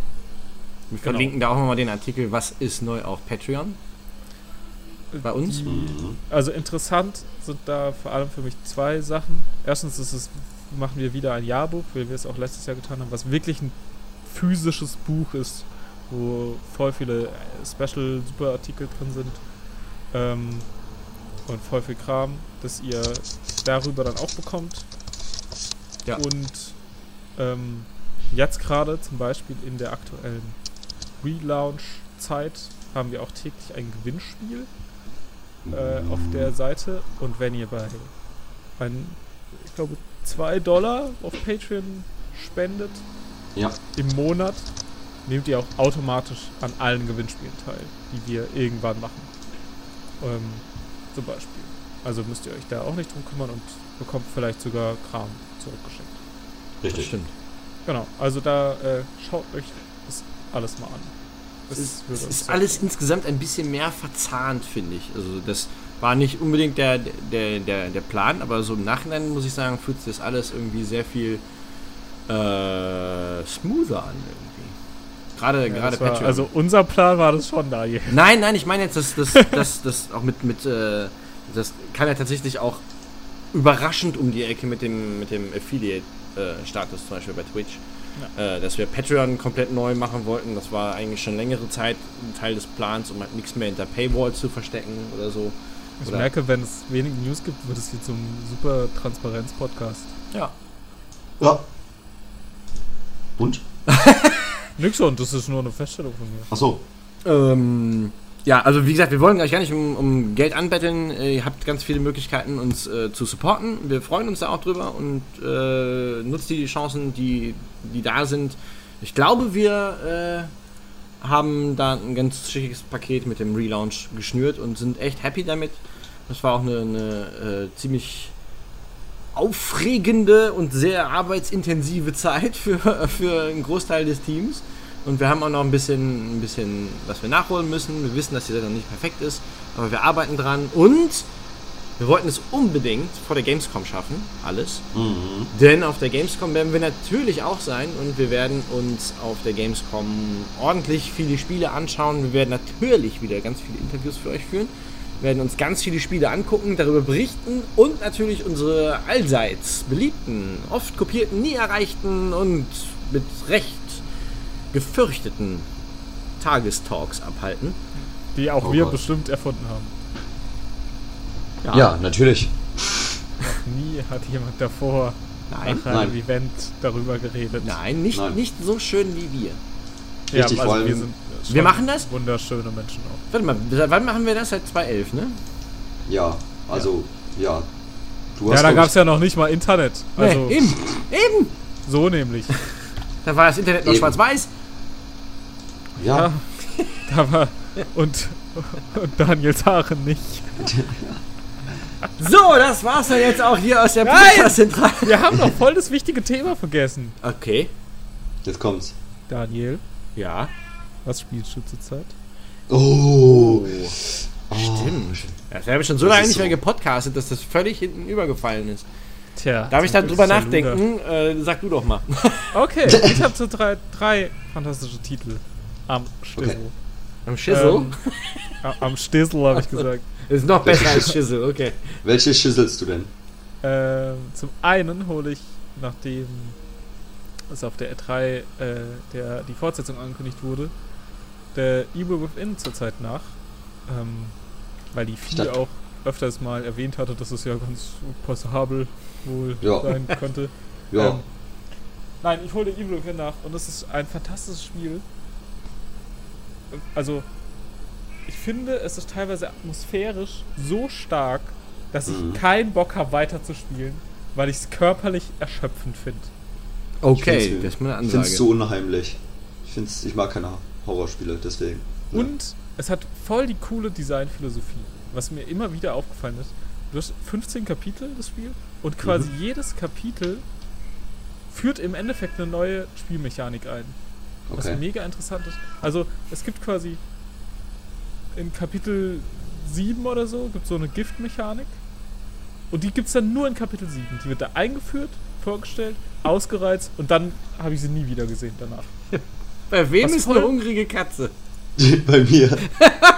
Wir Genau. verlinken da auch nochmal den Artikel, was ist neu auf Patreon. Bei uns? Die, Mhm. Also interessant sind da vor allem für mich zwei Sachen. Erstens ist es, machen wir wieder ein Jahrbuch, wie wir es auch letztes Jahr getan haben, was wirklich ein physisches Buch ist, wo voll viele Special Super Artikel drin sind ähm, und voll viel Kram, das ihr darüber dann auch bekommt. Ja. Und ähm, jetzt gerade zum Beispiel in der aktuellen Relaunch-Zeit haben wir auch täglich ein Gewinnspiel äh, auf der Seite. Und wenn ihr bei, ein, ich glaube, 2 Dollar auf Patreon spendet Ja, im Monat, nehmt ihr auch automatisch an allen Gewinnspielen teil, die wir irgendwann machen. Ähm, zum Beispiel. Also müsst ihr euch da auch nicht drum kümmern und bekommt vielleicht sogar Kram zurückgeschickt. Das richtig. stimmt. Genau, also da äh, schaut euch das alles mal an. Das Es es ist alles insgesamt ein bisschen mehr verzahnt, finde ich. Also das war nicht unbedingt der, der, der, der Plan, aber so im Nachhinein muss ich sagen, fühlt sich das alles irgendwie sehr viel äh, smoother an irgendwie. Gerade, Ja, gerade war, Patreon. Also unser Plan war das schon da hier. Nein, nein, ich meine jetzt, dass das, das, das auch mit, mit äh, das kann ja tatsächlich auch überraschend um die Ecke mit dem, mit dem Affiliate-Status zum Beispiel bei Twitch. Äh, dass wir Patreon komplett neu machen wollten, das war eigentlich schon längere Zeit ein Teil des Plans, um halt nichts mehr hinter Paywall zu verstecken oder so. Ich Oder- merke, wenn es wenig News gibt, wird es hier zum super Transparenz-Podcast. Ja. Ja. Und? Nix und das ist nur eine Feststellung von mir. Achso. Ähm, ja, also wie gesagt, wir wollen euch gar nicht um, um Geld anbetteln. Ihr habt ganz viele Möglichkeiten, uns äh, zu supporten. Wir freuen uns da auch drüber und äh, nutzt die Chancen, die, die da sind. Ich glaube, wir äh, haben da ein ganz schickes Paket mit dem Relaunch geschnürt und sind echt happy damit. Das war auch eine, eine äh, ziemlich aufregende und sehr arbeitsintensive Zeit für, für einen Großteil des Teams. Und wir haben auch noch ein bisschen, ein bisschen, was wir nachholen müssen. Wir wissen, dass die Sache noch nicht perfekt ist, aber wir arbeiten dran. Und wir wollten es unbedingt vor der Gamescom schaffen, alles. Mhm. Denn auf der Gamescom werden wir natürlich auch sein und wir werden uns auf der Gamescom ordentlich viele Spiele anschauen. Wir werden natürlich wieder ganz viele Interviews für euch führen. Wir werden uns ganz viele Spiele angucken, darüber berichten und natürlich unsere allseits beliebten, oft kopierten, nie erreichten und mit Recht gefürchteten Tagestalks abhalten. Die auch Oh wir Gott. bestimmt erfunden haben. Ja. natürlich. Noch nie hat jemand davor Nein, nach einem nein. Event darüber geredet. nein, nicht, Nein. nicht so schön wie wir. Ja, Richtig, also vor allem- wir sind Wir machen das? Wunderschöne Menschen auch. Warte mal, seit wann machen wir das? Seit 2011, ne? Ja, also, ja. Du Ja, da gab es ja noch nicht mal Internet. Also nee, eben, eben. so nämlich. Da war das Internet noch schwarz-weiß. Ja, Ja. da war, und Und Daniels Haare nicht. So, das war's dann jetzt auch hier aus der! Podcast-Zentrale. Wir haben noch voll das wichtige Thema vergessen. Okay. Jetzt kommt's. Daniel, Ja. was spielst du zurzeit? Oh. Stimmt. Das habe ich schon so Das lange nicht mehr so. gepodcastet, dass das völlig hinten übergefallen ist. Tja. Darf ich zum da Glück drüber nachdenken? Äh, sag du doch mal. Okay, ich habe so drei, drei fantastische Titel am Stissel. Okay. Am Schissel? Ähm, am Stissel habe ich gesagt. ist noch besser als Schissel, okay. Welche schisselst du denn? Ähm, zum einen hole ich, nachdem es auf der E3 äh, der, die Fortsetzung angekündigt wurde, der Evil Within zurzeit nach. Ähm, weil die 4 auch öfters mal erwähnt hatte, dass es ja ganz passabel wohl Ja. sein könnte. Ja. Ähm, nein, ich hole Evil Within nach und es ist ein fantastisches Spiel. Also, ich finde, es ist teilweise atmosphärisch so stark, dass ich Mhm. keinen Bock habe, weiterzuspielen, weil ich es körperlich erschöpfend finde. Okay, find's- das ist mal eine Ich finde Ansage. es so unheimlich. Ich, find's, ich mag keine Horrorspiele, deswegen. Ja. Und es hat voll die coole Designphilosophie, was mir immer wieder aufgefallen ist. Du hast 15 Kapitel, das Spiel, und quasi Mhm. jedes Kapitel führt im Endeffekt eine neue Spielmechanik ein. Was Okay. mega interessant ist. Also, es gibt quasi in Kapitel 7 oder so, gibt so eine Giftmechanik. Und die gibt es dann nur in Kapitel 7. Die wird da eingeführt, vorgestellt, ausgereizt und dann habe ich sie nie wieder gesehen danach. Bei wem Was ist voll- eine hungrige Katze? Bei mir.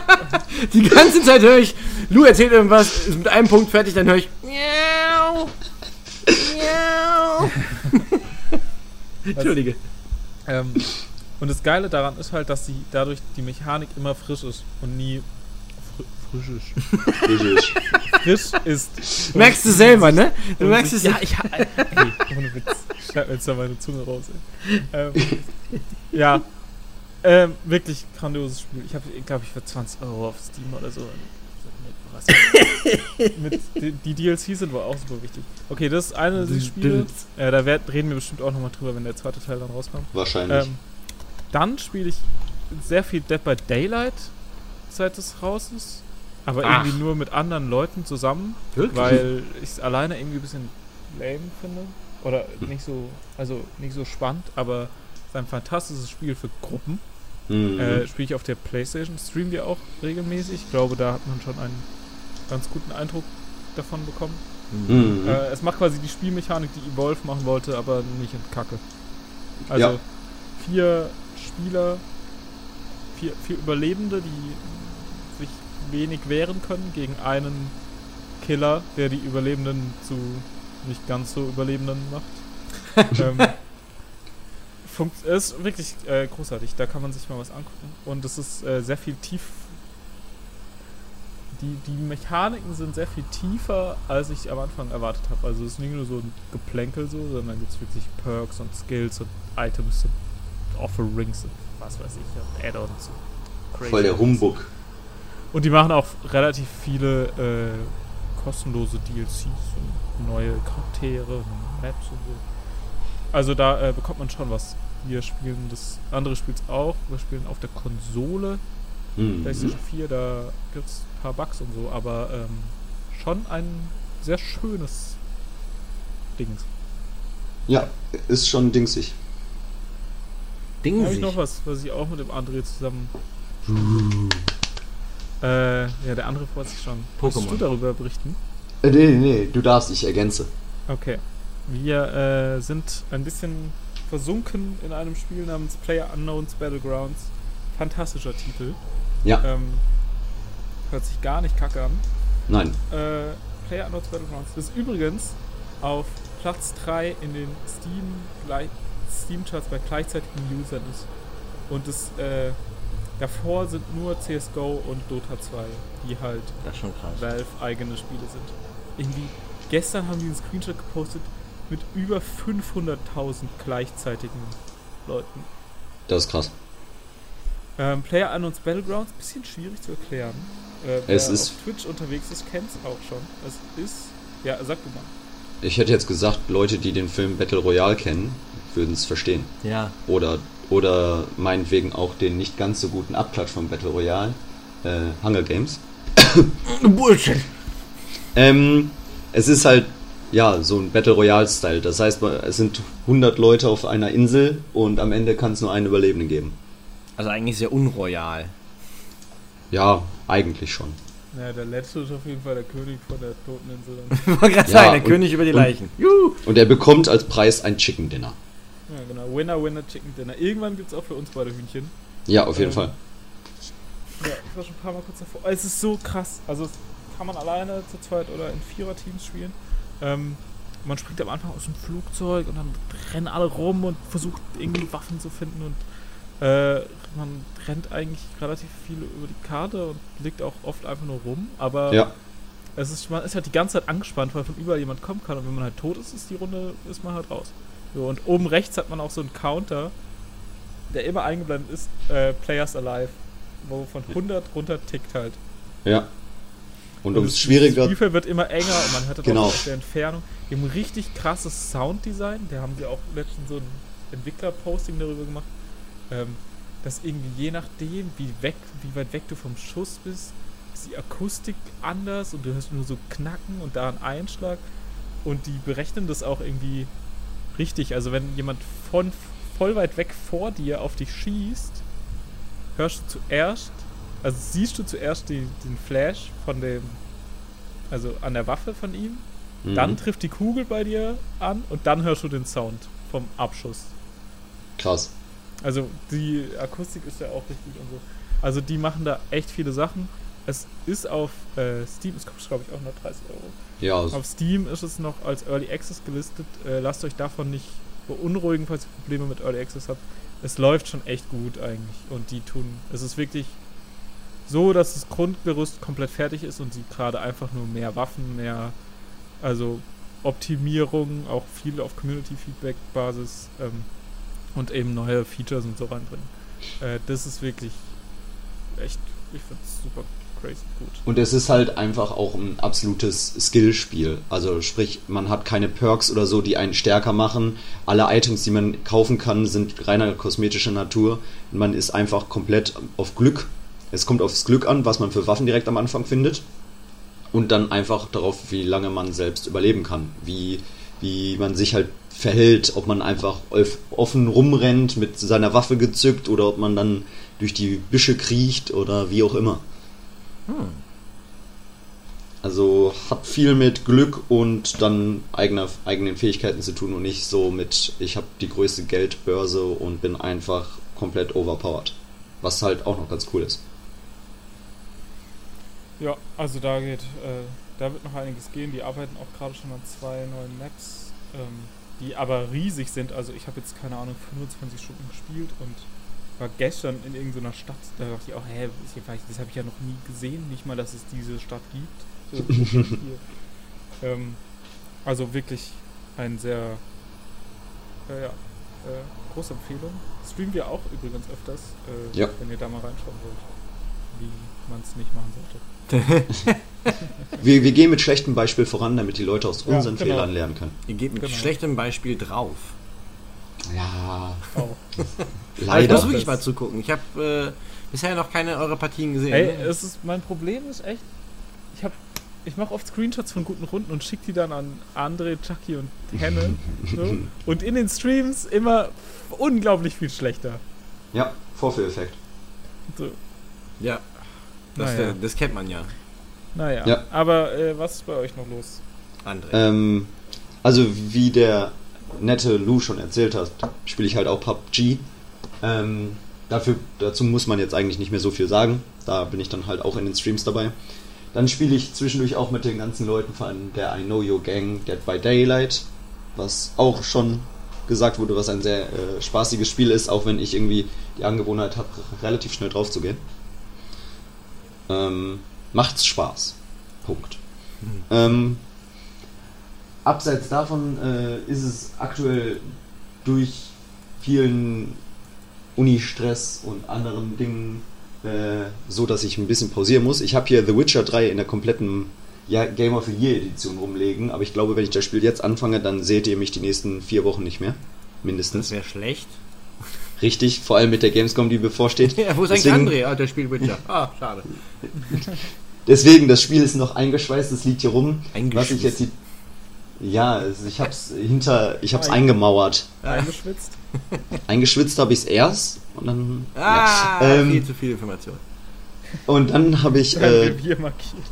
Die ganze Zeit höre ich, Lou erzählt irgendwas, ist mit einem Punkt fertig, dann höre ich Miau. Miau. Entschuldige. Ähm, und das Geile daran ist halt, dass sie dadurch die Mechanik immer frisch ist und nie fr frisch ist. Richtig. Frisch ist. Merkst du selber, ne? Du merkst es Ja, ich. Ey, ohne Witz. Schneid mir jetzt da meine Zunge raus, ey. Ähm, ja. Ähm, wirklich grandioses Spiel. Ich habe, glaube ich, für 20 Euro auf Steam oder so. Mit, die, die DLC sind wohl auch super wichtig. Okay, das ist eine dieser Spiele. Äh, da werd, reden wir bestimmt auch nochmal drüber, wenn der zweite Teil dann rauskommt. Wahrscheinlich. Ähm, dann spiele ich sehr viel Dead by Daylight, seit es raus ist. Aber Ach. irgendwie nur mit anderen Leuten zusammen, Wirklich? weil ich es alleine irgendwie ein bisschen lame finde. Oder Hm. nicht so, also nicht so spannend, aber es ist ein fantastisches Spiel für Gruppen. Mhm. Äh, Spiele ich auf der Playstation, streamen wir auch regelmäßig. Ich glaube, da hat man schon einen ganz guten Eindruck davon bekommen. Mhm. Äh, es macht quasi die Spielmechanik, die Evolve machen wollte, aber nicht in Kacke. Also Ja. vier Spieler, vier, vier Überlebende, die wenig wehren können gegen einen Killer, der die Überlebenden zu nicht ganz so Überlebenden macht. ähm, funkt, ist wirklich äh, großartig. Da kann man sich mal was angucken. Und es ist äh, sehr viel tief. Die, die Mechaniken sind sehr viel tiefer, als ich am Anfang erwartet habe. Also es ist nicht nur so ein Geplänkel so, sondern gibt es wirklich Perks und Skills und Items und Offerings und was weiß ich, und Add-ons. Voll der. Humbug. Und die machen auch relativ viele äh, kostenlose DLCs und neue Charaktere und Maps und so. Also da äh, bekommt man schon was. Wir spielen das andere spielt auch. Wir spielen auf der Konsole Mhm. PlayStation 4, da gibt es ein paar Bugs und so, aber ähm, schon ein sehr schönes Ding. Ja, ist schon dingsig. Ding Habe ich noch was, was ich auch mit dem André zusammen. Äh, ja, der andere freut sich schon. Pokémon. du darüber berichten? Äh, nee, nee, nee, du darfst, ich ergänze. Okay. Wir äh, sind ein bisschen versunken in einem Spiel namens Player Unknowns Battlegrounds. Fantastischer Titel. Ja, Ähm, hört sich gar nicht kacke an. nein. Äh, Player Unknowns Battlegrounds ist übrigens auf Platz 3 in den Steam gleich- Steam-Charts bei gleichzeitigen Usern ist. Und es, äh, davor sind nur CSGO und Dota 2, die halt Das ist schon krass. Valve-eigene Spiele sind. Irgendwie, gestern haben die einen Screenshot gepostet mit über 500.000 gleichzeitigen Leuten. Das ist krass. Ähm, Player Unknowns Battlegrounds, bisschen schwierig zu erklären. Äh, wer Es ist- auf Twitch unterwegs ist, kennt es auch schon. Es ist, ja, sag du mal. Ich hätte jetzt gesagt, Leute, die den Film Battle Royale kennen, würden es verstehen. Ja. Oder, oder meinetwegen auch den nicht ganz so guten Abklatsch von Battle Royale. äh, Hunger Games. Bullshit. Ähm, es ist halt, ja, so ein Battle Royale-Style. Das heißt, es sind 100 Leute auf einer Insel und am Ende kann es nur einen Überlebenden geben. Also eigentlich sehr unroyal. Ja, eigentlich schon. Ja, der letzte ist auf jeden Fall der König von der Toteninsel. Ich wollte gerade Ja, sagen, der und- König über die und- Leichen. Juhu. Und er bekommt als Preis ein Chicken Dinner. Ja, genau. Winner, Winner, Chicken Dinner. Irgendwann gibt es auch für uns beide Hühnchen. Ja, auf jeden Ähm, Fall. Ja, ich war schon ein paar Mal kurz davor. Es ist so krass. Also das kann man alleine zu zweit oder in Vierer-Teams spielen. Ähm, man springt am Anfang aus dem Flugzeug und dann rennen alle rum und versucht irgendwie Waffen zu finden und äh, man rennt eigentlich relativ viel über die Karte und liegt auch oft einfach nur rum. Aber Ja, es ist, man ist halt die ganze Zeit angespannt, weil von überall jemand kommen kann und wenn man halt tot ist, ist die Runde, ist man halt raus. So, und oben rechts hat man auch so einen Counter, der immer eingeblendet ist, äh, Players Alive, wo von 100 runter tickt halt. ja. Und Und ums das schwieriger. Spielfeld wird immer enger und man hört das Genau. auch aus der Entfernung. Die haben ein richtig krasses Sounddesign, da haben sie auch letztens so ein Entwickler-Posting darüber gemacht, ähm, dass irgendwie je nachdem, wie, weg, wie weit weg du vom Schuss bist, ist die Akustik anders und du hörst nur so Knacken und da einen Einschlag und die berechnen das auch irgendwie richtig. Also wenn jemand von voll weit weg vor dir auf dich schießt, hörst du zuerst, also siehst du zuerst die, den Flash von dem, also an der Waffe von ihm, Mhm. dann trifft die Kugel bei dir an und dann hörst du den Sound vom Abschuss. Krass. Also die Akustik ist ja auch richtig und so. Also die machen da echt viele Sachen. Es ist auf äh, Steam, es kostet glaube ich auch nur 30 Euro. Ja, Auf Steam ist es noch als Early Access gelistet. Äh, lasst euch davon nicht beunruhigen, falls ihr Probleme mit Early Access habt. Es läuft schon echt gut eigentlich. Und die tun, es ist wirklich so, dass das Grundgerüst komplett fertig ist und sie gerade einfach nur mehr Waffen, mehr, also Optimierung, auch viel auf Community-Feedback-Basis ähm, und eben neue Features und so reinbringen. Äh, das ist wirklich echt, ich finde es super crazy gut. Und es ist halt einfach auch ein absolutes Skillspiel. Also sprich, man hat keine Perks oder so, die einen stärker machen. Alle Items, die man kaufen kann, sind reiner kosmetischer Natur. Man ist einfach komplett auf Glück. Es kommt aufs Glück an, was man für Waffen direkt am Anfang findet. Und dann einfach darauf, wie lange man selbst überleben kann. Wie, wie man sich halt verhält, ob man einfach off- offen rumrennt mit seiner Waffe gezückt oder ob man dann durch die Büsche kriecht oder wie auch immer. Also hat viel mit Glück und dann eigener, eigenen Fähigkeiten zu tun und nicht so mit, ich habe die größte Geldbörse und bin einfach komplett overpowered. Was halt auch noch ganz cool ist. Ja, also da geht, äh, da wird noch einiges gehen. Die arbeiten auch gerade schon an zwei neuen Maps, ähm, die aber riesig sind. Also ich habe jetzt keine Ahnung 25 Stunden gespielt und war gestern in irgendeiner Stadt. Da dachte ich auch, hä, das habe ich ja noch nie gesehen, nicht mal, dass es diese Stadt gibt. So, ähm, also wirklich ein sehr, äh, ja, äh, große Empfehlung. Streamen wir auch übrigens öfters, äh, Ja. wenn ihr da mal reinschauen wollt, wie man es nicht machen sollte. Wir, wir gehen mit schlechtem Beispiel voran, damit die Leute aus Ja, unseren genau. Fehlern lernen können. Ihr geht mit Genau. schlechtem Beispiel drauf. Ja, Auch. Aber ich leider. muss wirklich mal zugucken. Ich habe äh, bisher noch keine eurer Partien gesehen. Ey, es ist, mein Problem ist echt, ich hab, ich mache oft Screenshots von guten Runden und schicke die dann an André, Chucky und Henne. so. Und in den Streams immer unglaublich viel schlechter. Ja, Vorführeffekt. So. ja, das, Naja. das kennt man ja, Ja. Naja, aber äh, was ist bei euch noch los? André. Ähm, also wie der nette Lou schon erzählt hat, spiele ich halt auch PUBG. Ähm, dafür, dazu muss man jetzt eigentlich nicht mehr so viel sagen. Da bin ich dann halt auch in den Streams dabei. Dann spiele ich zwischendurch auch mit den ganzen Leuten von der I Know Your Gang Dead by Daylight, was auch schon gesagt wurde, was ein sehr äh, spaßiges Spiel ist, auch wenn ich irgendwie die Angewohnheit habe, relativ schnell drauf zu gehen. Ähm, macht's Spaß. Punkt. Ähm, abseits davon äh, ist es aktuell durch vielen Uni-Stress und anderen Dingen äh, so, dass ich ein bisschen pausieren muss. Ich habe hier The Witcher 3 in der kompletten ja, Game of the Year Edition rumlegen, aber ich glaube, wenn ich das Spiel jetzt anfange, dann seht ihr mich die nächsten vier Wochen nicht mehr. das Mindestens. wäre schlecht. Richtig, vor allem mit der Gamescom, die bevorsteht. Ja, wo ist eigentlich Deswegen- André? Ah, der spielt Witcher. Ah, schade. Deswegen, das Spiel ist noch eingeschweißt, es liegt hier rum. Was ich jetzt die. Ja, ich hab's hinter. Ich hab's Ein- eingemauert. Eingeschwitzt. Eingeschwitzt habe ich es erst und dann. Ah, ja. viel ähm, zu viel Information. und dann habe ich äh, Revier markiert.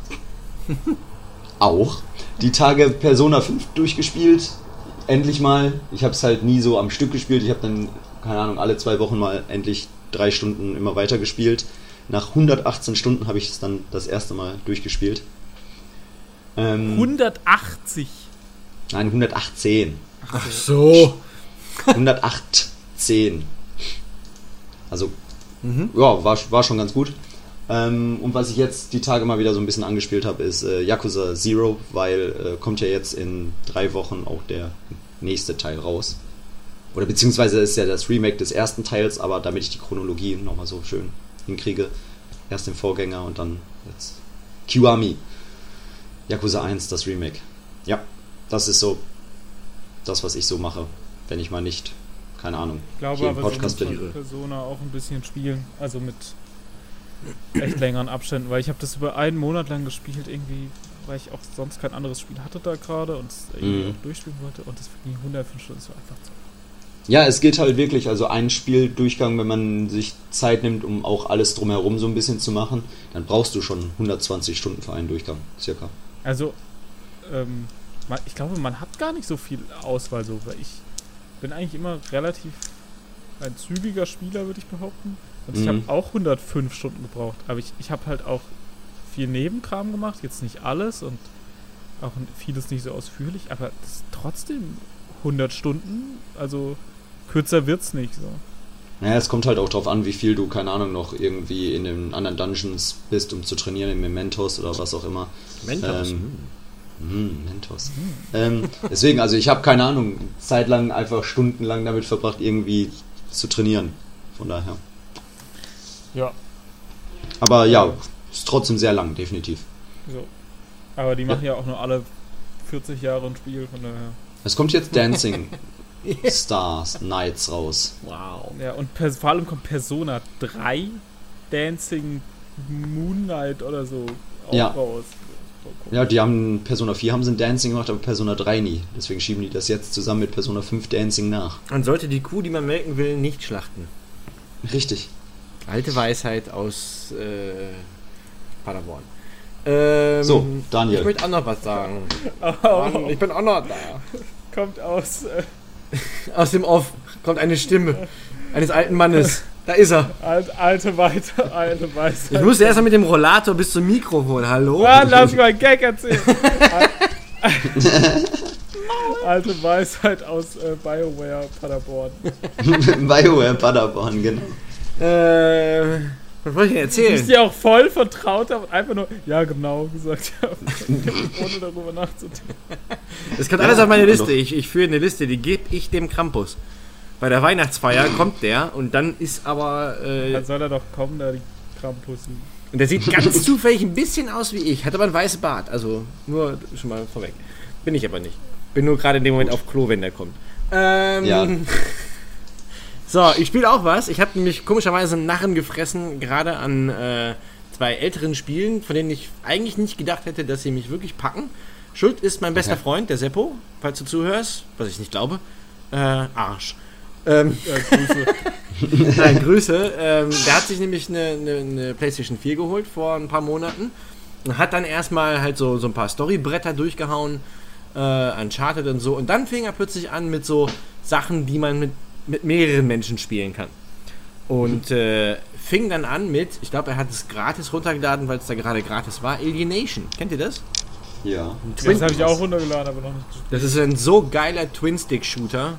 auch die Tage Persona 5 durchgespielt. Endlich mal. Ich habe es halt nie so am Stück gespielt. Ich habe dann, keine Ahnung, alle zwei Wochen mal endlich drei Stunden immer weiter gespielt. Nach 118 Stunden habe ich es dann das erste Mal durchgespielt. Ähm, 180. nein, 118. Ach so. 118. Also, ja, war, war schon ganz gut. Ähm, und was ich jetzt die Tage mal wieder so ein bisschen angespielt habe, ist äh, Yakuza Zero, weil äh, kommt ja jetzt in drei Wochen auch der nächste Teil raus. Oder beziehungsweise ist ja das Remake des ersten Teils, aber damit ich die Chronologie nochmal so schön hinkriege, erst den Vorgänger und dann jetzt Kiwami. Yakuza 1, das Remake. Ja, das ist so das, was ich so mache, wenn ich mal nicht, keine Ahnung, Ich glaube hier im aber, Podcast so bin. Persona auch ein bisschen spielen. Also mit echt längeren Abständen, weil ich habe das über einen Monat lang gespielt, irgendwie, weil ich auch sonst kein anderes Spiel hatte da gerade und es irgendwie Mhm. auch durchspielen wollte. Und das ging 105 Stunden, das war einfach so. Ja, es geht halt wirklich, also ein Spieldurchgang, wenn man sich Zeit nimmt, um auch alles drumherum so ein bisschen zu machen, dann brauchst du schon 120 Stunden für einen Durchgang, circa. Also, ähm, ich glaube, man hat gar nicht so viel Auswahl so, weil ich bin eigentlich immer relativ ein zügiger Spieler, würde ich behaupten. Und ich Mhm. habe auch 105 Stunden gebraucht. Aber ich, ich habe halt auch viel Nebenkram gemacht, jetzt nicht alles und auch vieles nicht so ausführlich, aber das ist trotzdem 100 Stunden, also kürzer wird's nicht so. Naja, es kommt halt auch drauf an, wie viel du, keine Ahnung, noch irgendwie in den anderen Dungeons bist, um zu trainieren, in Mementos oder was auch immer. Mentos. Ähm, Hm, Mentos. Ähm, deswegen, also ich habe keine Ahnung, zeitlang einfach stundenlang damit verbracht, irgendwie zu trainieren. Von daher. Ja. Aber ja, ist trotzdem sehr lang, definitiv. So. Aber die machen ja, auch nur alle 40 Jahre ein Spiel, von daher. Es kommt jetzt Dancing Stars Nights raus. Wow. Ja, und vor allem kommt Persona 3 Dancing Moonlight oder so auch Ja. raus. Ja, die haben Persona 4 haben sie ein Dancing gemacht, aber Persona 3 nie. Deswegen schieben die das jetzt zusammen mit Persona 5 Dancing nach. Man sollte die Kuh, die man melken will, nicht schlachten. Richtig. Alte Weisheit aus äh, Paderborn. Ähm, So, Ich Daniel. möchte auch noch was sagen. Oh, Mann, ich bin auch noch da. kommt aus äh, Aus dem Off kommt eine Stimme eines alten Mannes. Da ist er. alt, alte Weite, alte Weisheit. Ich musste erst mal mit dem Rollator bis zum Mikrofon. Hallo? Ah, lass mich mal einen Gag erzählen. alte Weisheit aus äh, BioWare Paderborn. BioWare Paderborn, genau. Äh, was wollte ich denn Ich erzählen? dir auch voll vertraut habe und einfach nur, ja genau, gesagt habe. ohne darüber nachzudenken. Das kommt alles auf meine Liste. Ich, ich führe eine Liste, die gebe ich dem Krampus. Bei der Weihnachtsfeier kommt der und dann ist aber. Äh, Dann soll er doch kommen, da die Krampussy. und der sieht ganz zufällig ein bisschen aus wie ich, hat aber einen weißen Bart. Also nur schon mal vorweg. Bin ich aber nicht. Bin nur gerade in dem Moment auf Klo, wenn der kommt. Ähm, Ja. So, ich spiele auch was. Ich habe nämlich komischerweise einen Narren gefressen, gerade an äh, zwei älteren Spielen, von denen ich eigentlich nicht gedacht hätte, dass sie mich wirklich packen. Schuld ist mein bester Okay. Freund, der Seppo, falls du zuhörst, was ich nicht glaube. Äh, Arsch. Ähm, Ja, Grüße. Nein, Grüße. Ähm, der hat sich nämlich eine, eine, eine PlayStation 4 geholt vor ein paar Monaten und hat dann erstmal halt so, so ein paar Storybretter durchgehauen, äh, Uncharted und so. Und dann fing er plötzlich an mit so Sachen, die man mit, mit mehreren Menschen spielen kann. Und äh, fing dann an mit, ich glaube, er hat es gratis runtergeladen, weil es da gerade gratis war, Alienation. Kennt ihr das? Ja. Das habe ich auch runtergeladen, aber noch nicht gespielt. Das ist ein so geiler Twin-Stick-Shooter.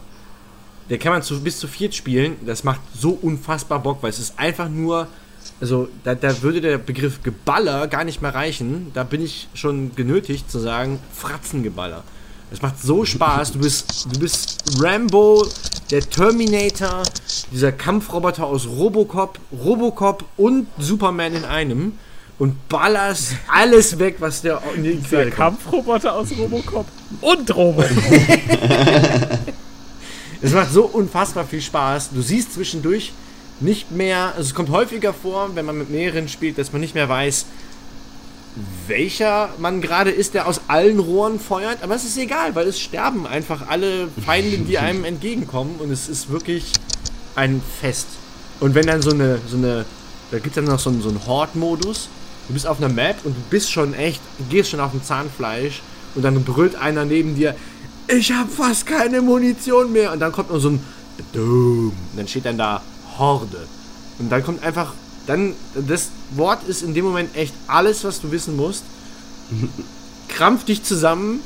Der kann man zu, bis zu viert spielen. Das macht so unfassbar Bock, weil es ist einfach nur. Also, da, da würde der Begriff Geballer gar nicht mehr reichen. Da bin ich schon genötigt zu sagen, Fratzengeballer. Es macht so Spaß. Du bist, du bist Rambo, der Terminator, dieser Kampfroboter aus Robocop, Robocop und Superman in einem und ballerst alles weg, was der in die Der Quere kommt. Kampfroboter aus Robocop und Robocop. Es macht so unfassbar viel Spaß. Du siehst zwischendurch nicht mehr, also es kommt häufiger vor, wenn man mit mehreren spielt, dass man nicht mehr weiß, welcher man gerade ist, der aus allen Rohren feuert. Aber es ist egal, weil es sterben einfach alle Feinde, die einem entgegenkommen. Und es ist wirklich ein Fest. Und wenn dann so eine, so eine, da gibt es dann noch so einen, so einen Horde-Modus. Du bist auf einer Map und du bist schon echt, gehst schon auf dem Zahnfleisch und dann brüllt einer neben dir, ich habe fast keine Munition mehr. Und dann kommt nur so ein Doom. Und dann steht dann da Horde. Und dann kommt einfach, dann, das Wort ist in dem Moment echt alles, was du wissen musst. Krampf dich zusammen,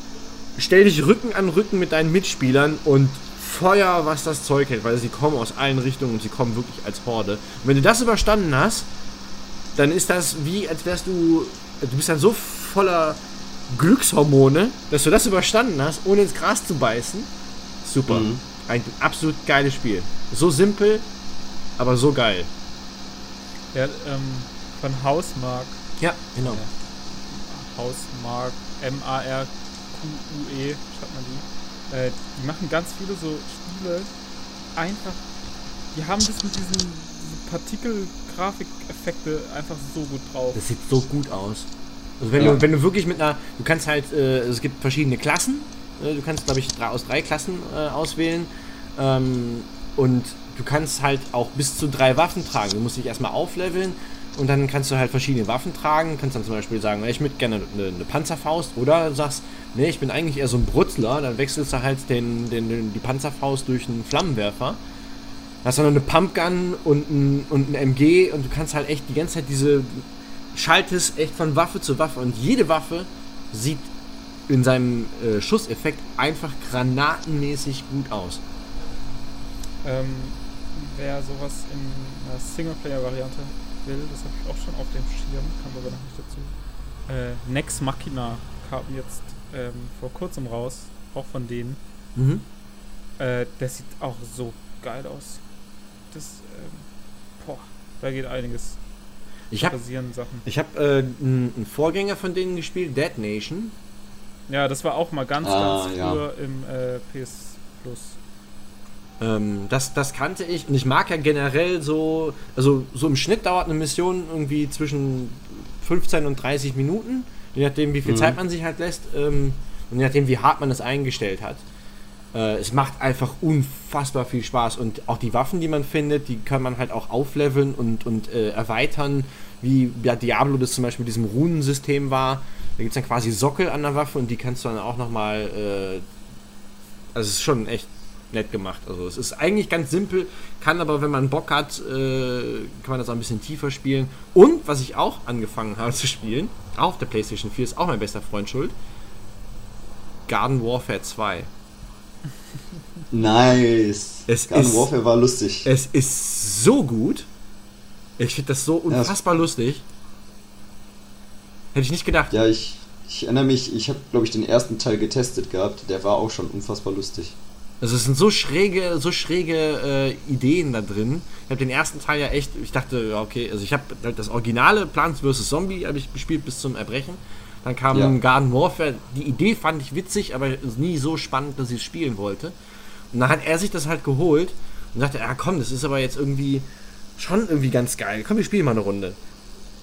stell dich Rücken an Rücken mit deinen Mitspielern und Feuer, was das Zeug hält, weil sie kommen aus allen Richtungen und sie kommen wirklich als Horde. Und wenn du das überstanden hast, dann ist das wie, als wärst du, du bist dann so voller Glückshormone, dass du das überstanden hast, ohne ins Gras zu beißen. Super. Mhm. Ein absolut geiles Spiel. So simpel, aber so geil. Ja, ähm, von Hausmark. Ja, genau. Hausmark, M-A-R-Q-U-E, schreibt man die. Äh, die machen ganz viele so Spiele. Einfach, die haben das mit diesen, diesen Partikel-Grafikeffekte einfach so gut drauf. Das sieht so gut aus. Also wenn, Ja. du, wenn du wirklich mit einer, du kannst halt, äh, es gibt verschiedene Klassen. Äh, du kannst, glaube ich, drei, aus drei Klassen äh, auswählen. Ähm, und du kannst halt auch bis zu drei Waffen tragen. Du musst dich erstmal aufleveln und dann kannst du halt verschiedene Waffen tragen. Kannst dann zum Beispiel sagen, ich möchte gerne eine, eine Panzerfaust oder du sagst, nee, ich bin eigentlich eher so ein Brutzler. Dann wechselst du halt den, den, den, die Panzerfaust durch einen Flammenwerfer. Hast dann noch eine Pumpgun und ein, und ein MG und du kannst halt echt die ganze Zeit diese schaltest echt von Waffe zu Waffe und jede Waffe sieht in seinem äh, Schusseffekt einfach granatenmäßig gut aus. Ähm, wer sowas in einer Singleplayer-Variante will, das habe ich auch schon auf dem Schirm, kam aber noch nicht dazu. Äh, Nex Machina kam jetzt ähm, vor kurzem raus, auch von denen. Mhm. Äh, der sieht auch so geil aus. Das, ähm, boah, da geht einiges. Ich habe passieren Sachen. ich hab, äh, einen Vorgänger von denen gespielt, Dead Nation. Ja, das war auch mal ganz, Ah, ganz ja. früher im äh, PS Plus. Ähm, das, das kannte ich und ich mag ja generell so, also so im Schnitt dauert eine Mission irgendwie zwischen 15 und 30 Minuten, je nachdem wie viel Mhm. Zeit man sich halt lässt ähm, und je nachdem wie hart man es eingestellt hat. Äh, es macht einfach unfassbar viel Spaß und auch die Waffen, die man findet, die kann man halt auch aufleveln und, und äh, erweitern, wie ja, Diablo das zum Beispiel mit diesem Runensystem war. Da gibt es dann quasi Sockel an der Waffe und die kannst du dann auch nochmal, äh, also es ist schon echt nett gemacht. Also es ist eigentlich ganz simpel, kann aber, wenn man Bock hat, äh, kann man das auch ein bisschen tiefer spielen. Und was ich auch angefangen habe zu spielen, auch auf der PlayStation 4, ist auch mein bester Freund schuld. Garden Warfare 2. Nice. Es Garden ist- Warfare war lustig. Es ist so gut. Ich finde das so unfassbar lustig. Hätte ich nicht gedacht. Ja, ich, ich erinnere mich, ich habe, glaube ich, den ersten Teil getestet gehabt. Der war auch schon unfassbar lustig. Also es sind so schräge, so schräge äh, Ideen da drin. Ich habe den ersten Teil ja echt, ich dachte, ja okay, also ich habe halt das originale Plants vs. Zombie habe ich gespielt bis zum Erbrechen. Dann kam Ja. Garden Warfare. Die Idee fand ich witzig, aber nie so spannend, dass ich es spielen wollte. Und dann hat er sich das halt geholt und sagte, ja komm, das ist aber jetzt irgendwie schon irgendwie ganz geil. Komm, wir spielen mal eine Runde.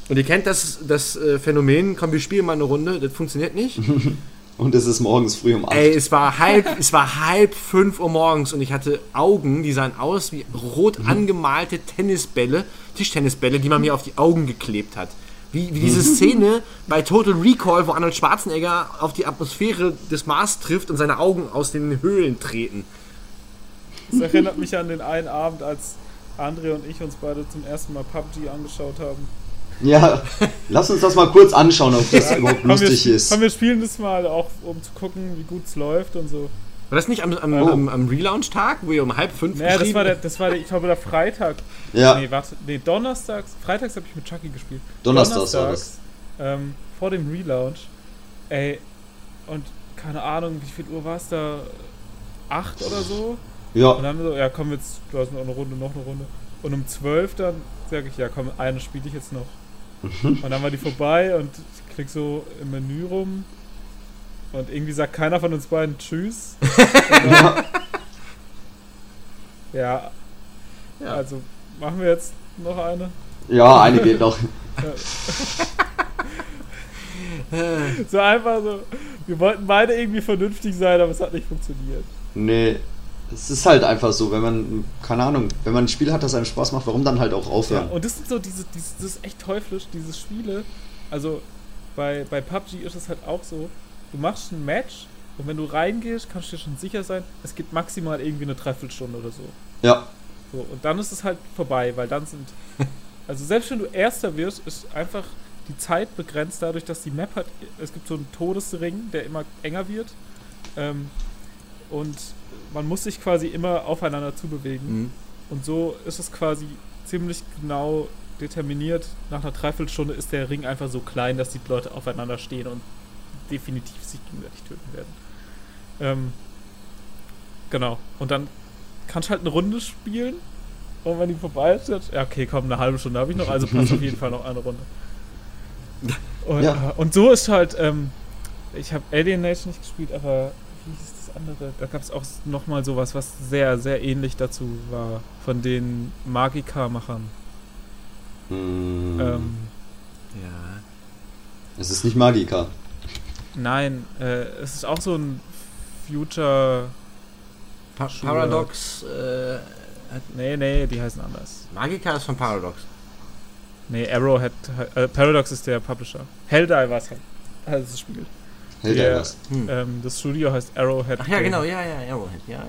Und ihr kennt das, das äh, Phänomen, komm, wir spielen mal eine Runde, das funktioniert nicht. Und es ist morgens früh um 8. Ey, es war halb, es war halb fünf Uhr morgens und ich hatte Augen, die sahen aus wie rot angemalte Tennisbälle, Tischtennisbälle, die man mir auf die Augen geklebt hat. Wie, wie diese Szene bei Total Recall, wo Arnold Schwarzenegger auf die Atmosphäre des Mars trifft und seine Augen aus den Höhlen treten. Das erinnert mich an den einen Abend, als André und ich uns beide zum ersten Mal PUBG angeschaut haben. Ja, lass uns das mal kurz anschauen, ob das überhaupt Komm, wir, lustig spiel- ist. komm, wir spielen das mal auch, um zu gucken, wie gut es läuft und so. War das nicht am, am, Oh. am, am Relaunch-Tag, wo ihr um halb fünf Naja, das geschrieben- war, der, das war der, ich glaube, der Freitag. Ja, Nee, warte, nee, donnerstags. Freitags habe ich mit Chucky gespielt. Donnerstags war das. Ähm, vor dem Relaunch. Ey, und keine Ahnung, wie viel Uhr war es da? Acht oder so? Und Ja, dann so, ja, komm, jetzt, du hast noch eine Runde, noch eine Runde. Und um zwölf dann sage ich, ja, komm, eine spiele ich jetzt noch. und dann war die vorbei und ich klick so im Menü rum. Und irgendwie sagt keiner von uns beiden Tschüss. Und dann, Ja. Ja. Also machen wir jetzt noch eine. Ja, eine geht noch. So einfach so. Wir wollten beide irgendwie vernünftig sein, aber es hat nicht funktioniert. Nee, es ist halt einfach so, wenn man, keine Ahnung, wenn man ein Spiel hat, das einem Spaß macht, warum dann halt auch Ja, aufhören? und das sind so diese, diese, das ist echt teuflisch, diese Spiele. Also bei, bei PUBG ist es halt auch so, du machst ein Match und wenn du reingehst, kannst du dir schon sicher sein, es geht maximal irgendwie eine Dreiviertelstunde oder so. Ja, so. Und dann ist es halt vorbei, weil dann sind. Also selbst wenn du Erster wirst, ist einfach die Zeit begrenzt dadurch, dass die Map hat. Es gibt so einen Todesring, der immer enger wird. Ähm, und man muss sich quasi immer aufeinander zubewegen. Mhm. Und so ist es quasi ziemlich genau determiniert. Nach einer Dreiviertelstunde ist der Ring einfach so klein, dass die Leute aufeinander stehen und definitiv sich gegenseitig töten werden. Ähm, genau. Und dann kannst du halt eine Runde spielen. Und wenn die vorbei ist, jetzt- ja, okay, komm, eine halbe Stunde habe ich noch, also passt auf jeden Fall noch eine Runde. Und, Ja. äh, und so ist halt, ähm, ich habe Alien Nation nicht gespielt, aber wie hieß das andere? Da gab es auch nochmal sowas, was sehr, sehr ähnlich dazu war, von den Magica-Machern. hm, Ähm, Ja. es ist nicht Magica. nein, äh, es ist auch so ein Future. Pa. Paradox, äh, hat- Nee, nee, die heißen anders. Magica ist von Paradox. Nee, Arrowhead. Äh, Paradox ist der Publisher. Helldivers halt. Also das Spiel. Hält Ja. er was? Hm. Ähm, das Studio heißt Arrowhead. Ach ja, Game. genau, ja, ja, Arrowhead, ja, ja,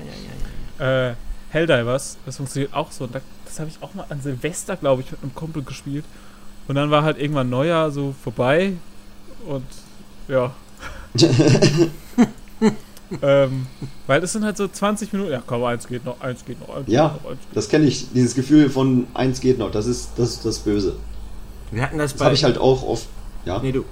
ja, ja. Äh, Helldivers, das funktioniert auch so. Und da, das habe ich auch mal an Silvester, glaube ich, mit einem Kumpel gespielt. Und dann war halt irgendwann Neujahr so vorbei. Und ja. ähm, weil es sind halt so 20 Minuten. Ja, komm, eins geht noch, eins geht noch, eins Ja. geht noch, eins geht Das kenne ich, dieses Gefühl von eins geht noch, das ist das, ist das Böse. Wir hatten das Das bei. habe ich halt auch oft, ja. Nee, du.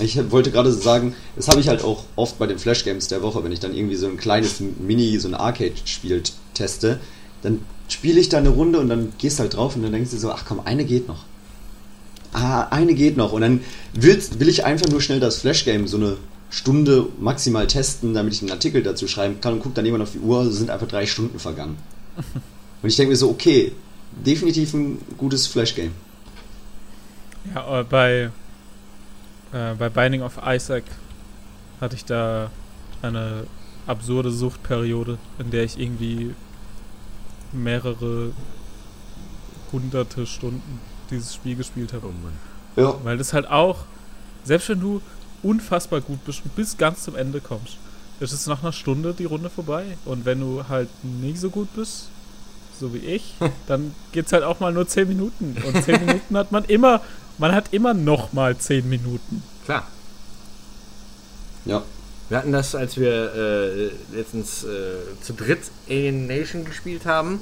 Ich wollte gerade sagen, das habe ich halt auch oft bei den Flash Games der Woche, wenn ich dann irgendwie so ein kleines Mini, so ein Arcade-Spiel teste, dann spiele ich da eine Runde und dann gehst halt drauf und dann denkst du so, ach komm, eine geht noch. Ah, eine geht noch. Und dann willst, will ich einfach nur schnell das Flash Game so eine Stunde maximal testen, damit ich einen Artikel dazu schreiben kann und guck dann irgendwann auf die Uhr, sind einfach drei Stunden vergangen. Und ich denke mir so, okay, definitiv ein gutes Flash Game. Ja, äh, bei, äh, bei Binding of Isaac hatte ich da eine absurde Suchtperiode, in der ich irgendwie mehrere hunderte Stunden dieses Spiel gespielt habe. Oh Mann. Ja, Weil das halt auch, selbst wenn du unfassbar gut bist und bis ganz zum Ende kommst, ist es nach einer Stunde die Runde vorbei. Und wenn du halt nicht so gut bist, so wie ich, dann geht's halt auch mal nur 10 Minuten. Und 10 Minuten hat man immer, man hat immer noch mal 10 Minuten. Klar. ja. Wir hatten das, als wir äh, letztens äh, zu dritt Alien Nation gespielt haben.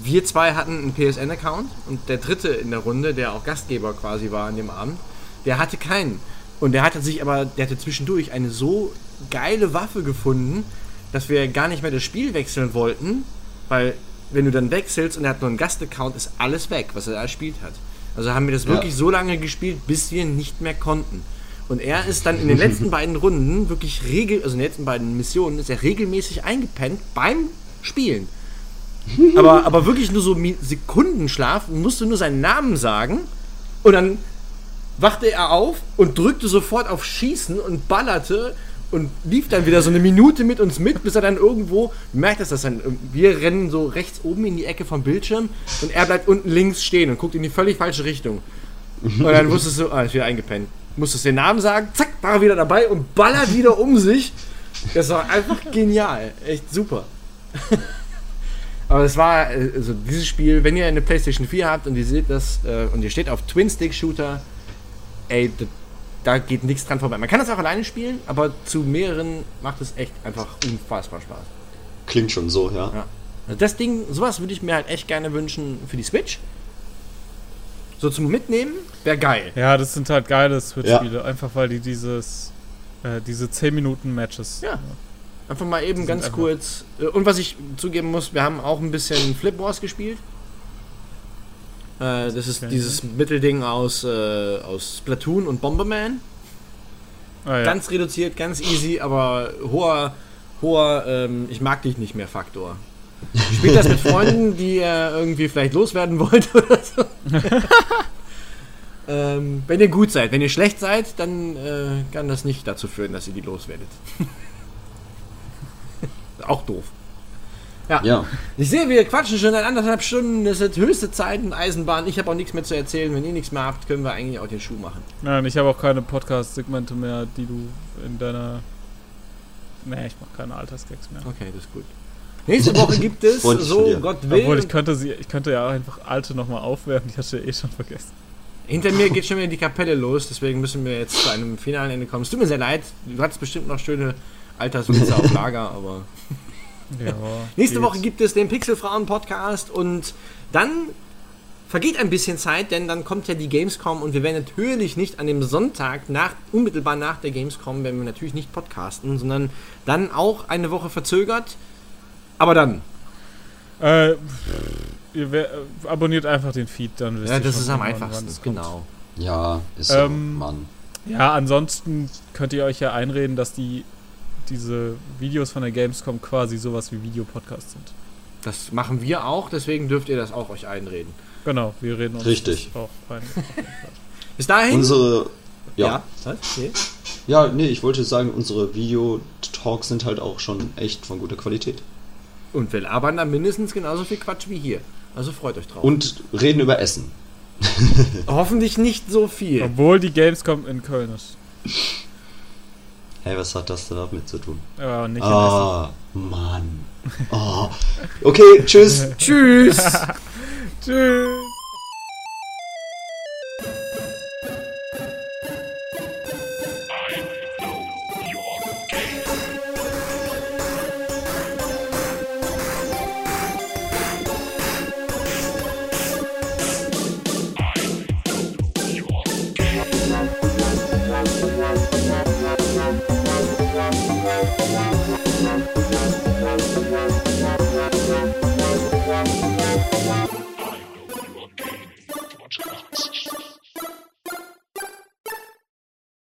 Wir zwei hatten einen PSN-Account und der dritte in der Runde, der auch Gastgeber quasi war an dem Abend, der hatte keinen. Und der hatte sich aber, der hatte zwischendurch eine so geile Waffe gefunden, dass wir gar nicht mehr das Spiel wechseln wollten, weil wenn du dann wechselst und er hat nur einen Gastaccount, ist alles weg, was er da gespielt hat. Also haben wir das Ja. wirklich so lange gespielt, bis wir nicht mehr konnten. Und er ist dann in den letzten beiden Runden wirklich regel, also in den letzten beiden Missionen ist er regelmäßig eingepennt beim Spielen. Aber, aber wirklich nur so Sekundenschlaf, musste nur seinen Namen sagen und dann wachte er auf und drückte sofort auf Schießen und ballerte und lief dann wieder so eine Minute mit uns mit, bis er dann irgendwo merkt, dass das dann. Wir rennen so rechts oben in die Ecke vom Bildschirm und er bleibt unten links stehen und guckt in die völlig falsche Richtung. Und dann wusstest du, ah, ist wieder eingepennt. Musstest den Namen sagen, zack, war er wieder dabei und ballert wieder um sich. Das war einfach genial. Echt super. Aber es war, äh, also dieses Spiel, wenn ihr eine PlayStation 4 habt und ihr seht das äh, und ihr steht auf Twin-Stick-Shooter, ey, d- da geht nichts dran vorbei. Man kann das auch alleine spielen, aber zu mehreren macht es echt einfach unfassbar Spaß. Klingt schon so, ja. Ja. Also das Ding, sowas würde ich mir halt echt gerne wünschen für die Switch. So zum Mitnehmen, wäre geil. Ja, das sind halt geile Switch-Spiele, einfach weil die dieses, äh, diese 10 Minuten Matches. Ja. Einfach mal eben ganz einfach- kurz. äh, Und was ich zugeben muss, wir haben auch ein bisschen Flip Wars gespielt. Äh, das ist Okay. dieses Mittelding aus, äh, aus Splatoon und Bomberman. Ah, ja. Ganz reduziert, ganz easy, aber hoher, hoher, ähm, ich mag dich nicht mehr Faktor. Spielt das mit Freunden, die ihr irgendwie vielleicht loswerden wollt oder so. ähm, wenn ihr gut seid. Wenn ihr schlecht seid, dann äh, kann das nicht dazu führen, dass ihr die loswerdet. Auch doof. Ja. Ja, Ich sehe, wir quatschen schon seit anderthalb Stunden. Es ist höchste Zeit in Eisenbahn. Ich habe auch nichts mehr zu erzählen. Wenn ihr nichts mehr habt, können wir eigentlich auch den Schuh machen. Nein, ich habe auch keine Podcast-Segmente mehr, die du in deiner. Nee, ich mache keine Altersgags mehr. Okay, das ist gut. Nächste Woche gibt es, so. Gott will. Obwohl ich könnte sie, ich könnte ja auch einfach alte nochmal aufwerten, die hatte ich eh schon vergessen. Hinter mir geht schon wieder die Kapelle los, deswegen müssen wir jetzt zu einem finalen Ende kommen. Es tut mir sehr leid, du hattest bestimmt noch schöne Alterswitze auf Lager, aber. Ja, Nächste geht. Woche gibt es den Pixelfrauen-Podcast und dann vergeht ein bisschen Zeit, denn dann kommt ja die Gamescom und wir werden natürlich nicht an dem Sonntag, nach, unmittelbar nach der Gamescom, werden wir natürlich nicht podcasten, sondern dann auch eine Woche verzögert. Aber dann. Äh, äh, abonniert einfach den Feed, dann wisst Ja, ihr das schon ist am einfachsten. kommt. Genau. ja, ist so, Ähm, Mann. Ja, ansonsten könnt ihr euch ja einreden, dass die diese Videos von der Gamescom quasi sowas wie Videopodcasts sind. Das machen wir auch, deswegen dürft ihr das auch euch einreden. Genau, wir reden uns Richtig. das auch ein. Bis dahin. Unsere, ja, ja. Was? Okay. ja, nee, ich wollte sagen, unsere Video-Talks sind halt auch schon echt von guter Qualität. Und wir labern da mindestens genauso viel Quatsch wie hier. Also freut euch drauf. Und reden über Essen. Hoffentlich nicht so viel. Obwohl die Gamescom in Köln ist. Hey, was hat das denn damit zu tun? Aber nicht Ah, Mann. Oh. Okay, tschüss. Tschüss. Tschüss.